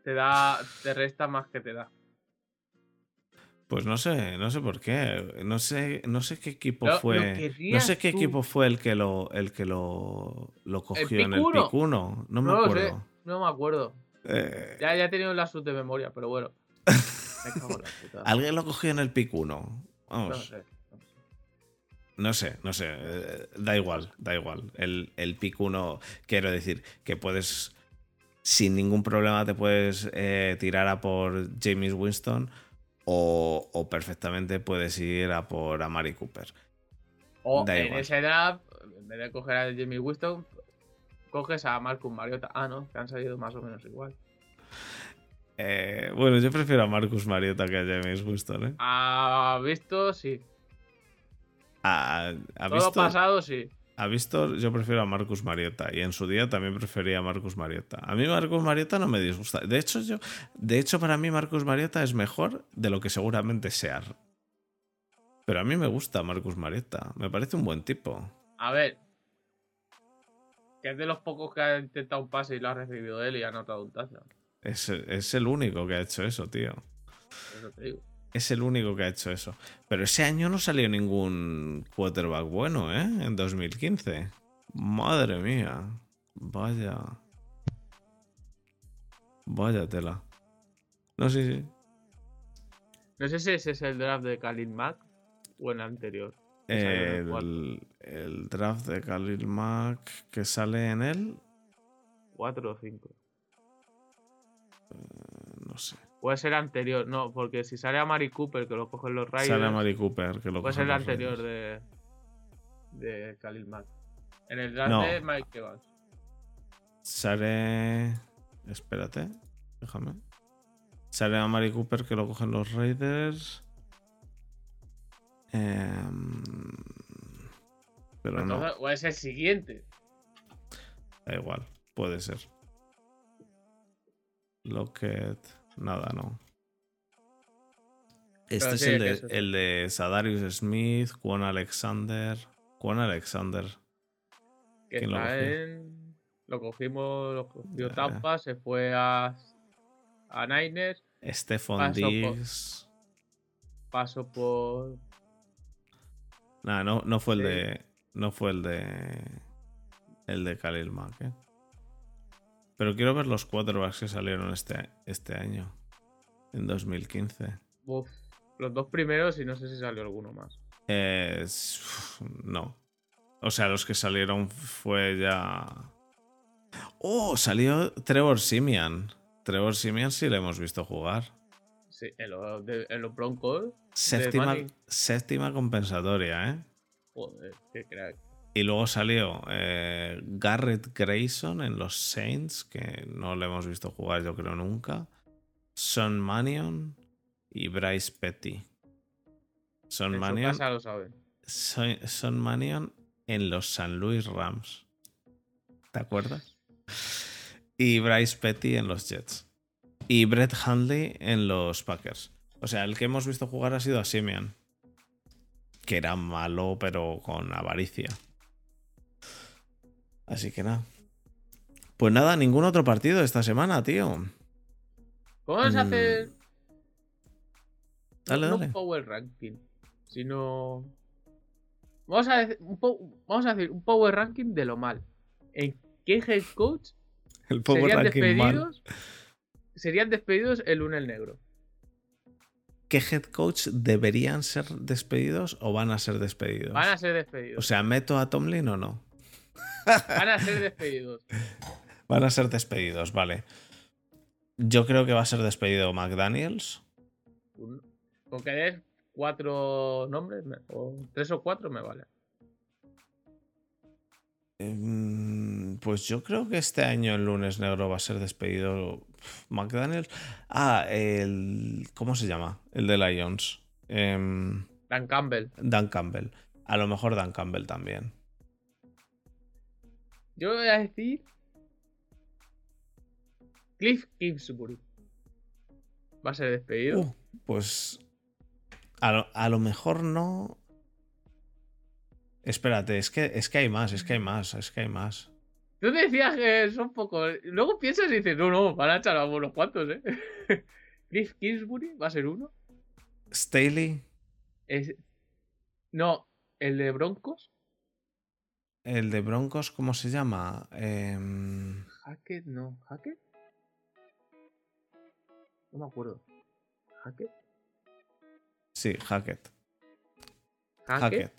te da, te resta más que te da. Pues no sé, no sé por qué, no sé, no sé qué equipo Lo- lo fue, no sé qué tú. equipo fue el que lo, el que lo, lo cogió en el pick uno? pick uno, no me No lo sé, acuerdo. no me acuerdo. Eh, Ya, ya he tenido la sub de memoria, pero bueno. Alguien lo cogió en el pick 1. No Vamos, no sé. no sé, no sé, eh, da igual, da igual. El, el pick 1, quiero decir, que puedes, sin ningún problema te puedes eh, tirar a por James Winston o, o perfectamente puedes ir a por Amari Cooper. O Da en igual. esa edad, en vez de coger a Jimmy Winston, coges a Marcus Mariota. Ah, no, que han salido más o menos igual. Eh, bueno, yo prefiero a Marcus Mariota que a James Winston, ¿eh? Ha visto, sí. ¿Ha, ha Todo visto, pasado, sí. Ha visto? Yo prefiero a Marcus Mariota y en su día también prefería a Marcus Mariota. A mí Marcus Mariota no me disgusta. De hecho, yo, de hecho para mí Marcus Mariota es mejor de lo que seguramente sea. Pero a mí me gusta Marcus Mariota. Me parece un buen tipo. A ver. Que es de los pocos que ha intentado un pase y lo ha recibido él y ha anotado un touchdown. Es, es el único que ha hecho eso, tío. Eso te digo. Es el único que ha hecho eso. Pero ese año no salió ningún quarterback bueno, ¿eh? En 2015. Madre mía. Vaya. Vaya tela. No, sí, sí. No sé si ese es el draft de Khalil Mack o el anterior. el. El, el draft de Khalil Mack que sale en él. 4 o 5. No sé. Puede ser anterior, no, porque si sale a Mari Cooper, que lo cogen los Raiders, Sale a Mari Cooper que lo puede cogen ser el anterior Raiders. de, de Khalil Mack. En el draft No. de Mike Evans. Sale. Espérate. Déjame. Sale a Mari Cooper que lo cogen los Raiders. Em, pero no, o es el siguiente. da igual. Puede ser. Lockett. Nada, no. Este es el, de, el de Sadarius Smith, Quan Alexander. Quan Alexander. Que ¿Quién lo está cogió? en. Lo cogimos, lo cogió Ya, Tampa, se fue a. A Niners, Stephon Paso por- Diggs. pasó por. Nah, no, no fue el de. No fue el de. El de Khalil Mack, ¿eh? Pero quiero ver los quarterbacks que salieron este, este año. En 2015. Uf, los dos primeros y no sé si salió alguno más. Eh, no. O sea, los que salieron fue ya. Oh, salió Trevor Simian. Trevor Simian sí le hemos visto jugar. Sí, en los, los Broncos. Séptima, séptima compensatoria, ¿eh? Joder, qué crack. Y luego salió eh, Garrett Grayson en los Saints, que no le hemos visto jugar yo creo nunca. Son Manion y Bryce Petty. Son En su Manion, casa lo saben. Son, Son Manion en los San Luis Rams. ¿Te acuerdas? Y Bryce Petty en los Jets. Y Brett Hundley en los Packers. O sea, el que hemos visto jugar ha sido a Simeon. Que era malo, pero con avaricia. Así que nada. Pues nada, ningún otro partido esta semana, tío. ¿Cómo se Mm, hace? Dale, no dale. un power ranking, sino. Vamos a, decir, un vamos a power ranking de lo mal. ¿En qué head coach El Power serían Ranking mal. despedidos? Serían despedidos el lunes negro. ¿Qué head coach deberían ser despedidos o van a ser despedidos? Van a ser O despedidos. sea, ¿meto a Tomlin o no? Van a ser despedidos. Van a ser despedidos, vale. Yo creo que va a ser despedido McDaniels. Con que des cuatro nombres, o tres o cuatro, me vale. Mm, Pues yo creo que este año el lunes negro va a ser despedido McDaniels. Ah, el. ¿Cómo se llama? El de Lions. Em, Dan Campbell. Dan Campbell. A lo mejor Dan Campbell también. Yo voy a decir. Cliff Kingsbury. Va a ser despedido. Uh, pues. A lo, a lo mejor no. Espérate, es que, es que hay más, es que hay más, es que hay más. Tú decías que son pocos. Luego piensas y dices, no, no, van a echar a unos cuantos, ¿eh? Cliff Kingsbury va a ser uno. Staley, Es... No, el de Broncos. El de Broncos, ¿cómo se llama? Em, Hackett, no. ¿Hackett? No me acuerdo. ¿Hackett? sí, Hackett. ¿Hackett? Hackett.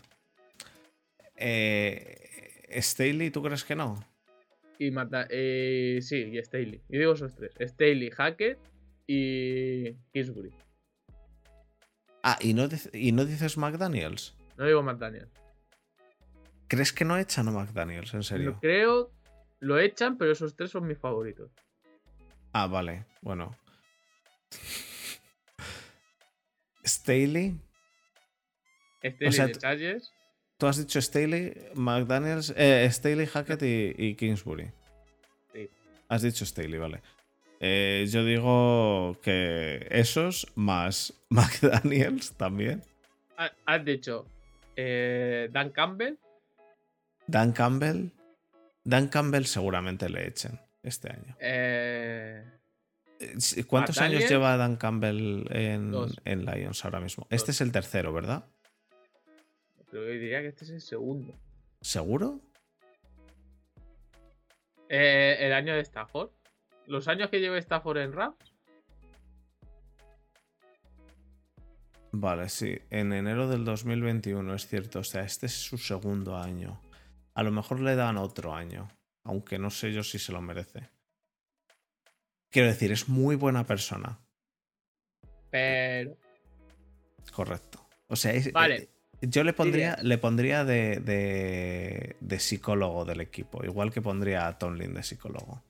Eh, Staley, ¿tú crees que no? Y mata. Eh, sí, y Staley. Yo digo esos tres: Staley, Hackett y Kingsbury. Ah, ¿y no, y no dices McDaniels? No digo McDaniel. ¿Crees que no echan a McDaniels, en serio? Lo creo. Lo echan, pero esos tres son mis favoritos. Ah, vale, bueno. Staley, Staley sea, de t- Chargers. tú has dicho Staley, McDaniels, eh, Staley, Hackett y, y Kingsbury. Sí. Has dicho Staley, vale. Eh, yo digo que esos más McDaniels también. Ha- Has dicho eh, Dan Campbell. Dan Campbell. Dan Campbell seguramente le echen este año. eh, Eh, ¿Cuántos años lleva Dan Campbell en, en, Lions ahora mismo? Este es el tercero, ¿verdad? Pero yo diría que este es el segundo. ¿Seguro? Eh, el año de Stafford. Los años que lleva Stafford en Rams. Vale, sí. En enero del 2021, es cierto. O sea, este es su segundo año. A lo mejor le dan otro año. Aunque no sé yo si se lo merece. Quiero decir, es muy buena persona. Pero. Correcto. O sea, es, vale. Eh, yo le pondría, le pondría de, de, de, psicólogo del equipo, igual que pondría a Tonlin de psicólogo.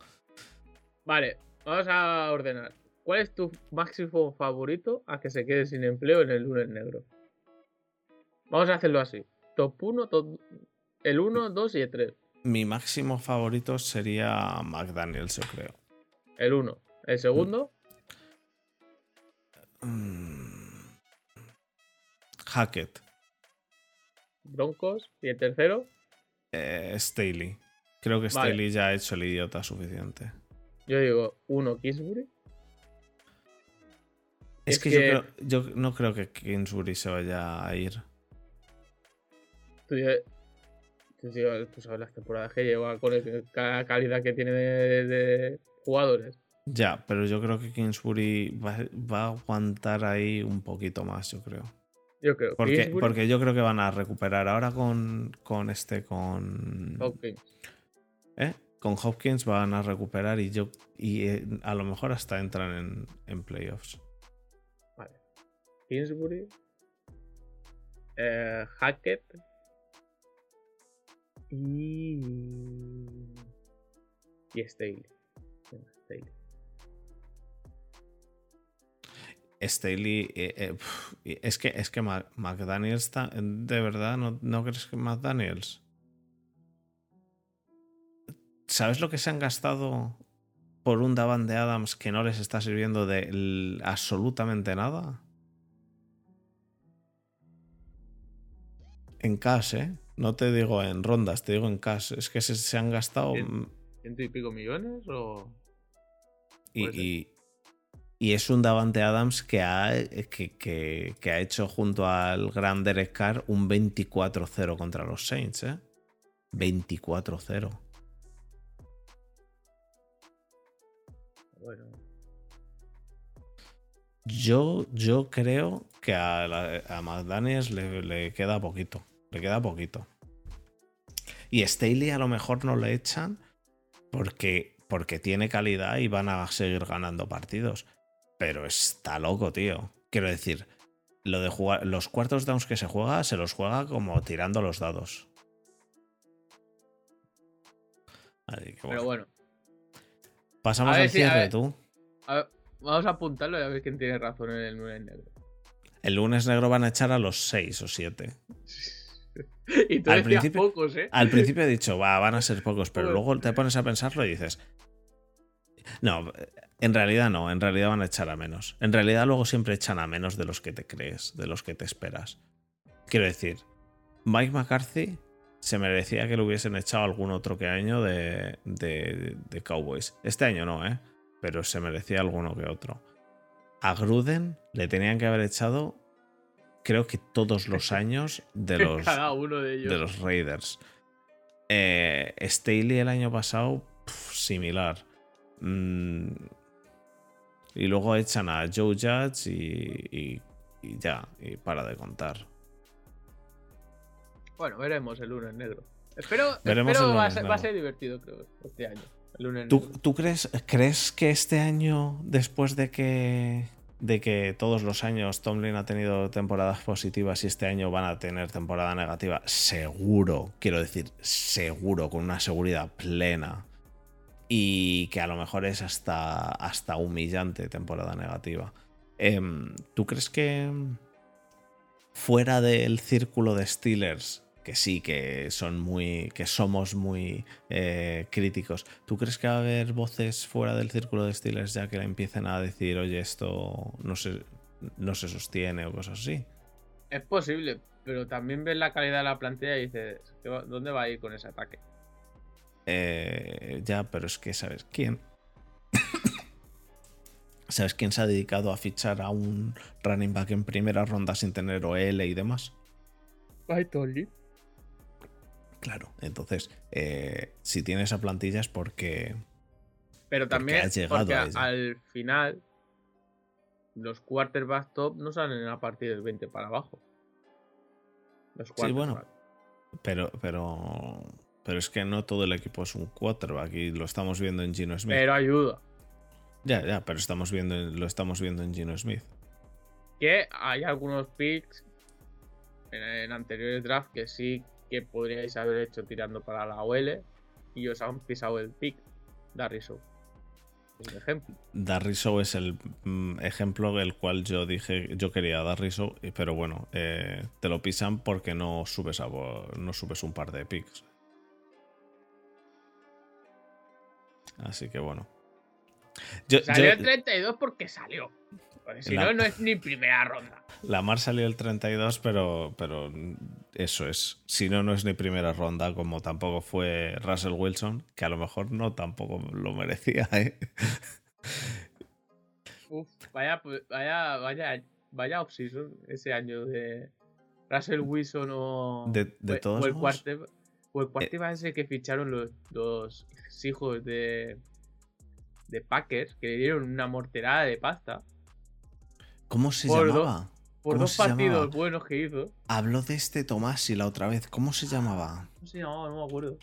Vale, vamos a ordenar. ¿Cuál es tu máximo favorito a que se quede sin empleo en el lunes negro? Vamos a hacerlo así. Top 1, top... el 1, 2 y el 3. Mi máximo favorito sería McDaniels, yo creo. El 1. ¿El segundo? Mm. Hackett. Broncos. ¿Y el tercero? Eh, Staley. Creo que Staley ya ha hecho el idiota suficiente. Yo digo, uno, Kingsbury. Es, que, Yo, no creo que Kingsbury se vaya a ir. Tú, tú, sabes las temporadas que lleva con la calidad que tiene de, jugadores. Ya, pero yo creo que Kingsbury va, va, a aguantar ahí un poquito más, yo creo. Yo creo. Porque, porque yo creo que van a recuperar ahora con, con este, con... Hopkins. ¿Eh? Con Hopkins van a recuperar y yo y eh, a lo mejor hasta entran en, en playoffs. Vale. Kingsbury. Eh, Hackett. Y. Y Staley. Staley. Staley. Eh, eh, es que, es que McDaniels está. ¿De verdad no, no crees que McDaniels? ¿Sabes lo que se han gastado por un Davan de Adams que no les está sirviendo de absolutamente nada? En cash, ¿eh? No te digo en rondas, te digo en cash. Es que se, han gastado. ¿Ciento y pico millones o.? Y, y es un Davante Adams que ha, que, ha hecho junto al gran Derek Carr un 24-0 contra los Saints, ¿eh? 24-0. Bueno. Yo, yo creo que a, a McDaniels le, le, queda poquito. Le queda poquito. Y Staley a lo mejor no le echan porque, porque tiene calidad y van a seguir ganando partidos. Pero está loco, tío. Quiero decir, lo de jugar, los cuartos downs que se juega, se los juega como tirando los dados. Pero bueno. Pasamos al cierre, tú. vamos a apuntarlo y a ver quién tiene razón en el lunes negro. El lunes negro van a echar a los 6 o 7. y tú al principio, pocos, ¿eh? Al principio he dicho, va, van a ser pocos, pero luego te pones a pensarlo y dices. No, en realidad no, en realidad van a echar a menos. En realidad luego siempre echan a menos de los que te crees, de los que te esperas. Quiero decir, Mike McCarthy se merecía que lo hubiesen echado algún otro que año de, de, de Cowboys. Este año no, ¿eh? Pero se merecía alguno que otro. A Gruden le tenían que haber echado, creo que todos los años de los, de, los Raiders. Eh, Staley el año pasado, similar. Mm, y luego echan a Joe Judge y, ya, y para de contar. Bueno, veremos el lunes negro. Espero, espero va, a ser, divertido, creo, este año. ¿Tú, crees, crees que este año, después de que, de que todos los años Tomlin ha tenido temporadas positivas y este año van a tener temporada negativa, seguro, quiero decir, seguro, con una seguridad plena, y que a lo mejor es hasta, hasta humillante temporada negativa. Em, ¿Tú crees que fuera del círculo de Steelers, que sí, que son muy. que somos muy eh, críticos, ¿tú crees que va a haber voces fuera del círculo de Steelers ya que le empiecen a decir, oye, esto no se, no se sostiene o cosas así? Es posible, pero también ves la calidad de la plantilla y dices, ¿dónde va a ir con ese ataque? Eh, ya, pero es que, ¿sabes quién? ¿Sabes quién se ha dedicado a fichar a un running back en primera ronda sin tener OL y demás? Claro, entonces, eh, si tienes esa plantilla es porque. Pero también porque ella. al final los quarterbacks top no salen a partir del 20 para abajo. Los Sí, bueno. Pero, pero. Pero es que no todo el equipo es un quarterback y lo estamos viendo en Gino Smith. Pero ayuda. Ya, ya, pero estamos viendo, lo estamos viendo en Gino Smith. Que hay algunos picks en, en anteriores drafts que sí que podríais haber hecho tirando para la OL y os han pisado el pick. Darriso. Por ejemplo. Darriso es el mm, ejemplo del cual yo dije yo quería Darriso, y- pero bueno, eh, te lo pisan porque no subes a no subes un par de picks. Así que bueno. Yo, Salió yo- el 32 porque salió. Porque si La- no, no es ni primera ronda. la Mar salió el 32, pero, pero eso es. Si no, no es ni primera ronda, como tampoco fue Russell Wilson, que a lo mejor no tampoco lo merecía, ¿eh? Uf, vaya, vaya, vaya, vaya offseason ese año de Russell Wilson o, De- de o- todos o el cuarte- o el quarterback ese que ficharon los, los hijos de de Packers que le dieron una morterada de pasta ¿Cómo se Por do- llamaba? por ¿Cómo dos partidos llamaba? buenos que hizo. Habló de este Tomás y la otra vez. ¿Cómo se llamaba? ¿Cómo se llamaba? No me acuerdo.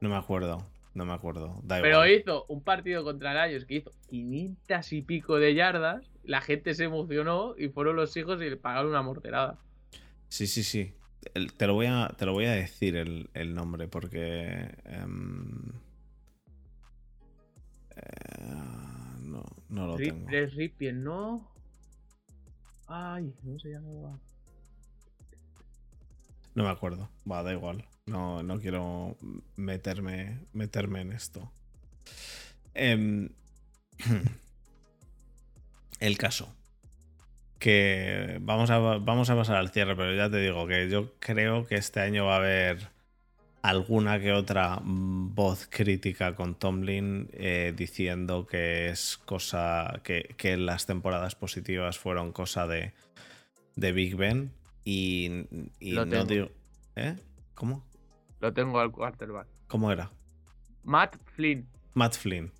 No me acuerdo. No me acuerdo. Da Pero igual. hizo un partido contra Lions que hizo 500 y pico de yardas. La gente se emocionó y fueron los hijos y le pagaron una morterada. Sí, sí, sí. El- te, lo voy a, te lo voy a decir el, el nombre porque. em, eh, no, no lo Rip, tengo. Ripien, ¿no? Ay, ¿cómo se llamaba? No me acuerdo. Va, da igual. No, no quiero meterme, meterme en esto. Em, el caso. Que vamos a, vamos a pasar al cierre, pero ya te digo que yo creo que este año va a haber alguna que otra voz crítica con Tomlin eh, diciendo que es cosa. Que, que las temporadas positivas fueron cosa de, de Big Ben. Y, y Lo no tengo. digo. ¿Eh? ¿Cómo? Lo tengo al quarterback. ¿Cómo era? Matt Flynn. Matt Flynn.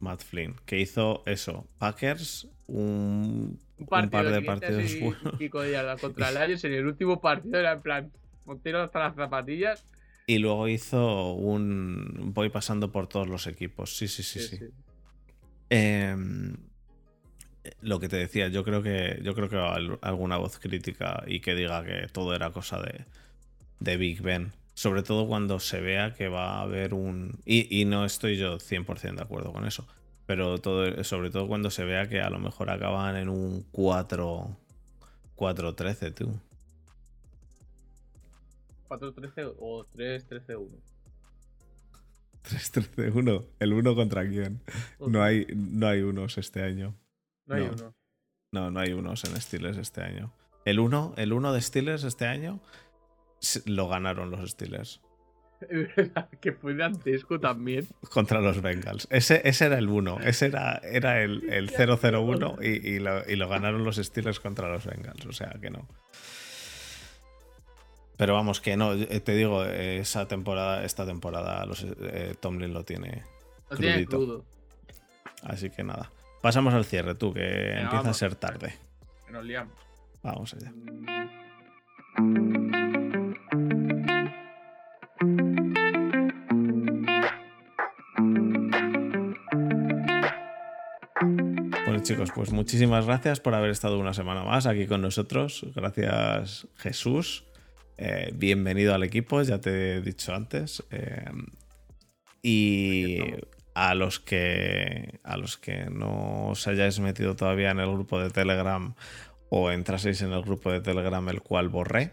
Matt Flynn, que hizo eso. Packers, un, Un partido par de 500 partidos y, buenos. y yardas contra Lions. En el último partido era en plan, Montero hasta las zapatillas. Y luego hizo un. Voy pasando por todos los equipos. Sí, sí, sí, sí. Em, lo que te decía, yo creo que. Yo creo que al- alguna voz crítica y que diga que todo era cosa de, de Big Ben. Sobre todo cuando se vea que va a haber un. Y, y no estoy yo 100% de acuerdo con eso. Pero todo, sobre todo cuando se vea que a lo mejor acaban en un 4. 4-13, tú. 4-13 o 3-13-1. 3-13-1. ¿El 1 contra quién? No hay, no hay unos este año. No hay no. uno. No, no hay unos en Steelers este año. El 1 el uno de Steelers este año lo ganaron los Steelers que fue dantesco también. contra los Bengals. Ese, ese era el 1. Ese era, era el, el 0-0-1 y, y lo, y lo ganaron los Steelers contra los Bengals. O sea que no. Pero vamos, que no. eh, Te digo, esa temporada, esta temporada, los, eh, Tomlin lo tiene. Lo tiene crudo. Así que nada. Pasamos al cierre, tú, que empieza a ser tarde. Que nos liamos. Vamos allá. Bueno chicos, pues muchísimas gracias por haber estado una semana más aquí con nosotros. Gracias Jesús. Eh, bienvenido al equipo, ya te he dicho antes. Eh, y a los que a los que no os hayáis metido todavía en el grupo de Telegram o entraseis en el grupo de Telegram el cual borré,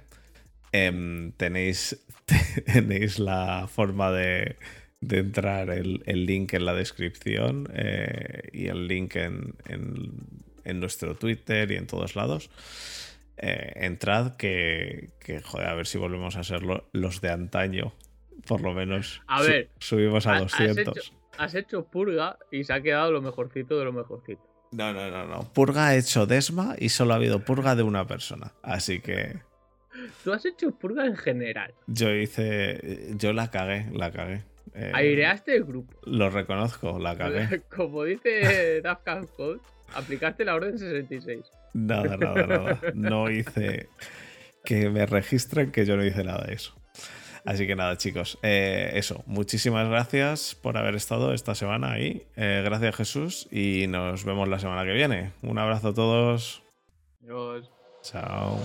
em, tenéis, tenéis la forma de, de entrar el, el link en la descripción eh, y el link en, en- en nuestro Twitter y en todos lados. Eh, entrad que, que, joder, a ver si volvemos a ser lo- los de antaño. Por lo menos A su- ver, subimos a ha- has 200. hecho- has hecho purga y se ha quedado lo mejorcito de lo mejorcito. No, no, no, no. Purga ha hecho Desma y solo ha habido purga de una persona. Así que Tú has hecho purga en general. yo hice. Yo la cagué, la cagué. Eh, Aireaste el grupo. Lo reconozco, la cagué. Como dice Daft Punk Code, aplicaste la orden 66. Nada, nada, nada. No hice. Que me registren que yo no hice nada de eso. Así que nada, chicos. eh, eso. Muchísimas gracias por haber estado esta semana ahí. Eh, gracias, Jesús. Y nos vemos la semana que viene. Un abrazo a todos. Dios. Chao.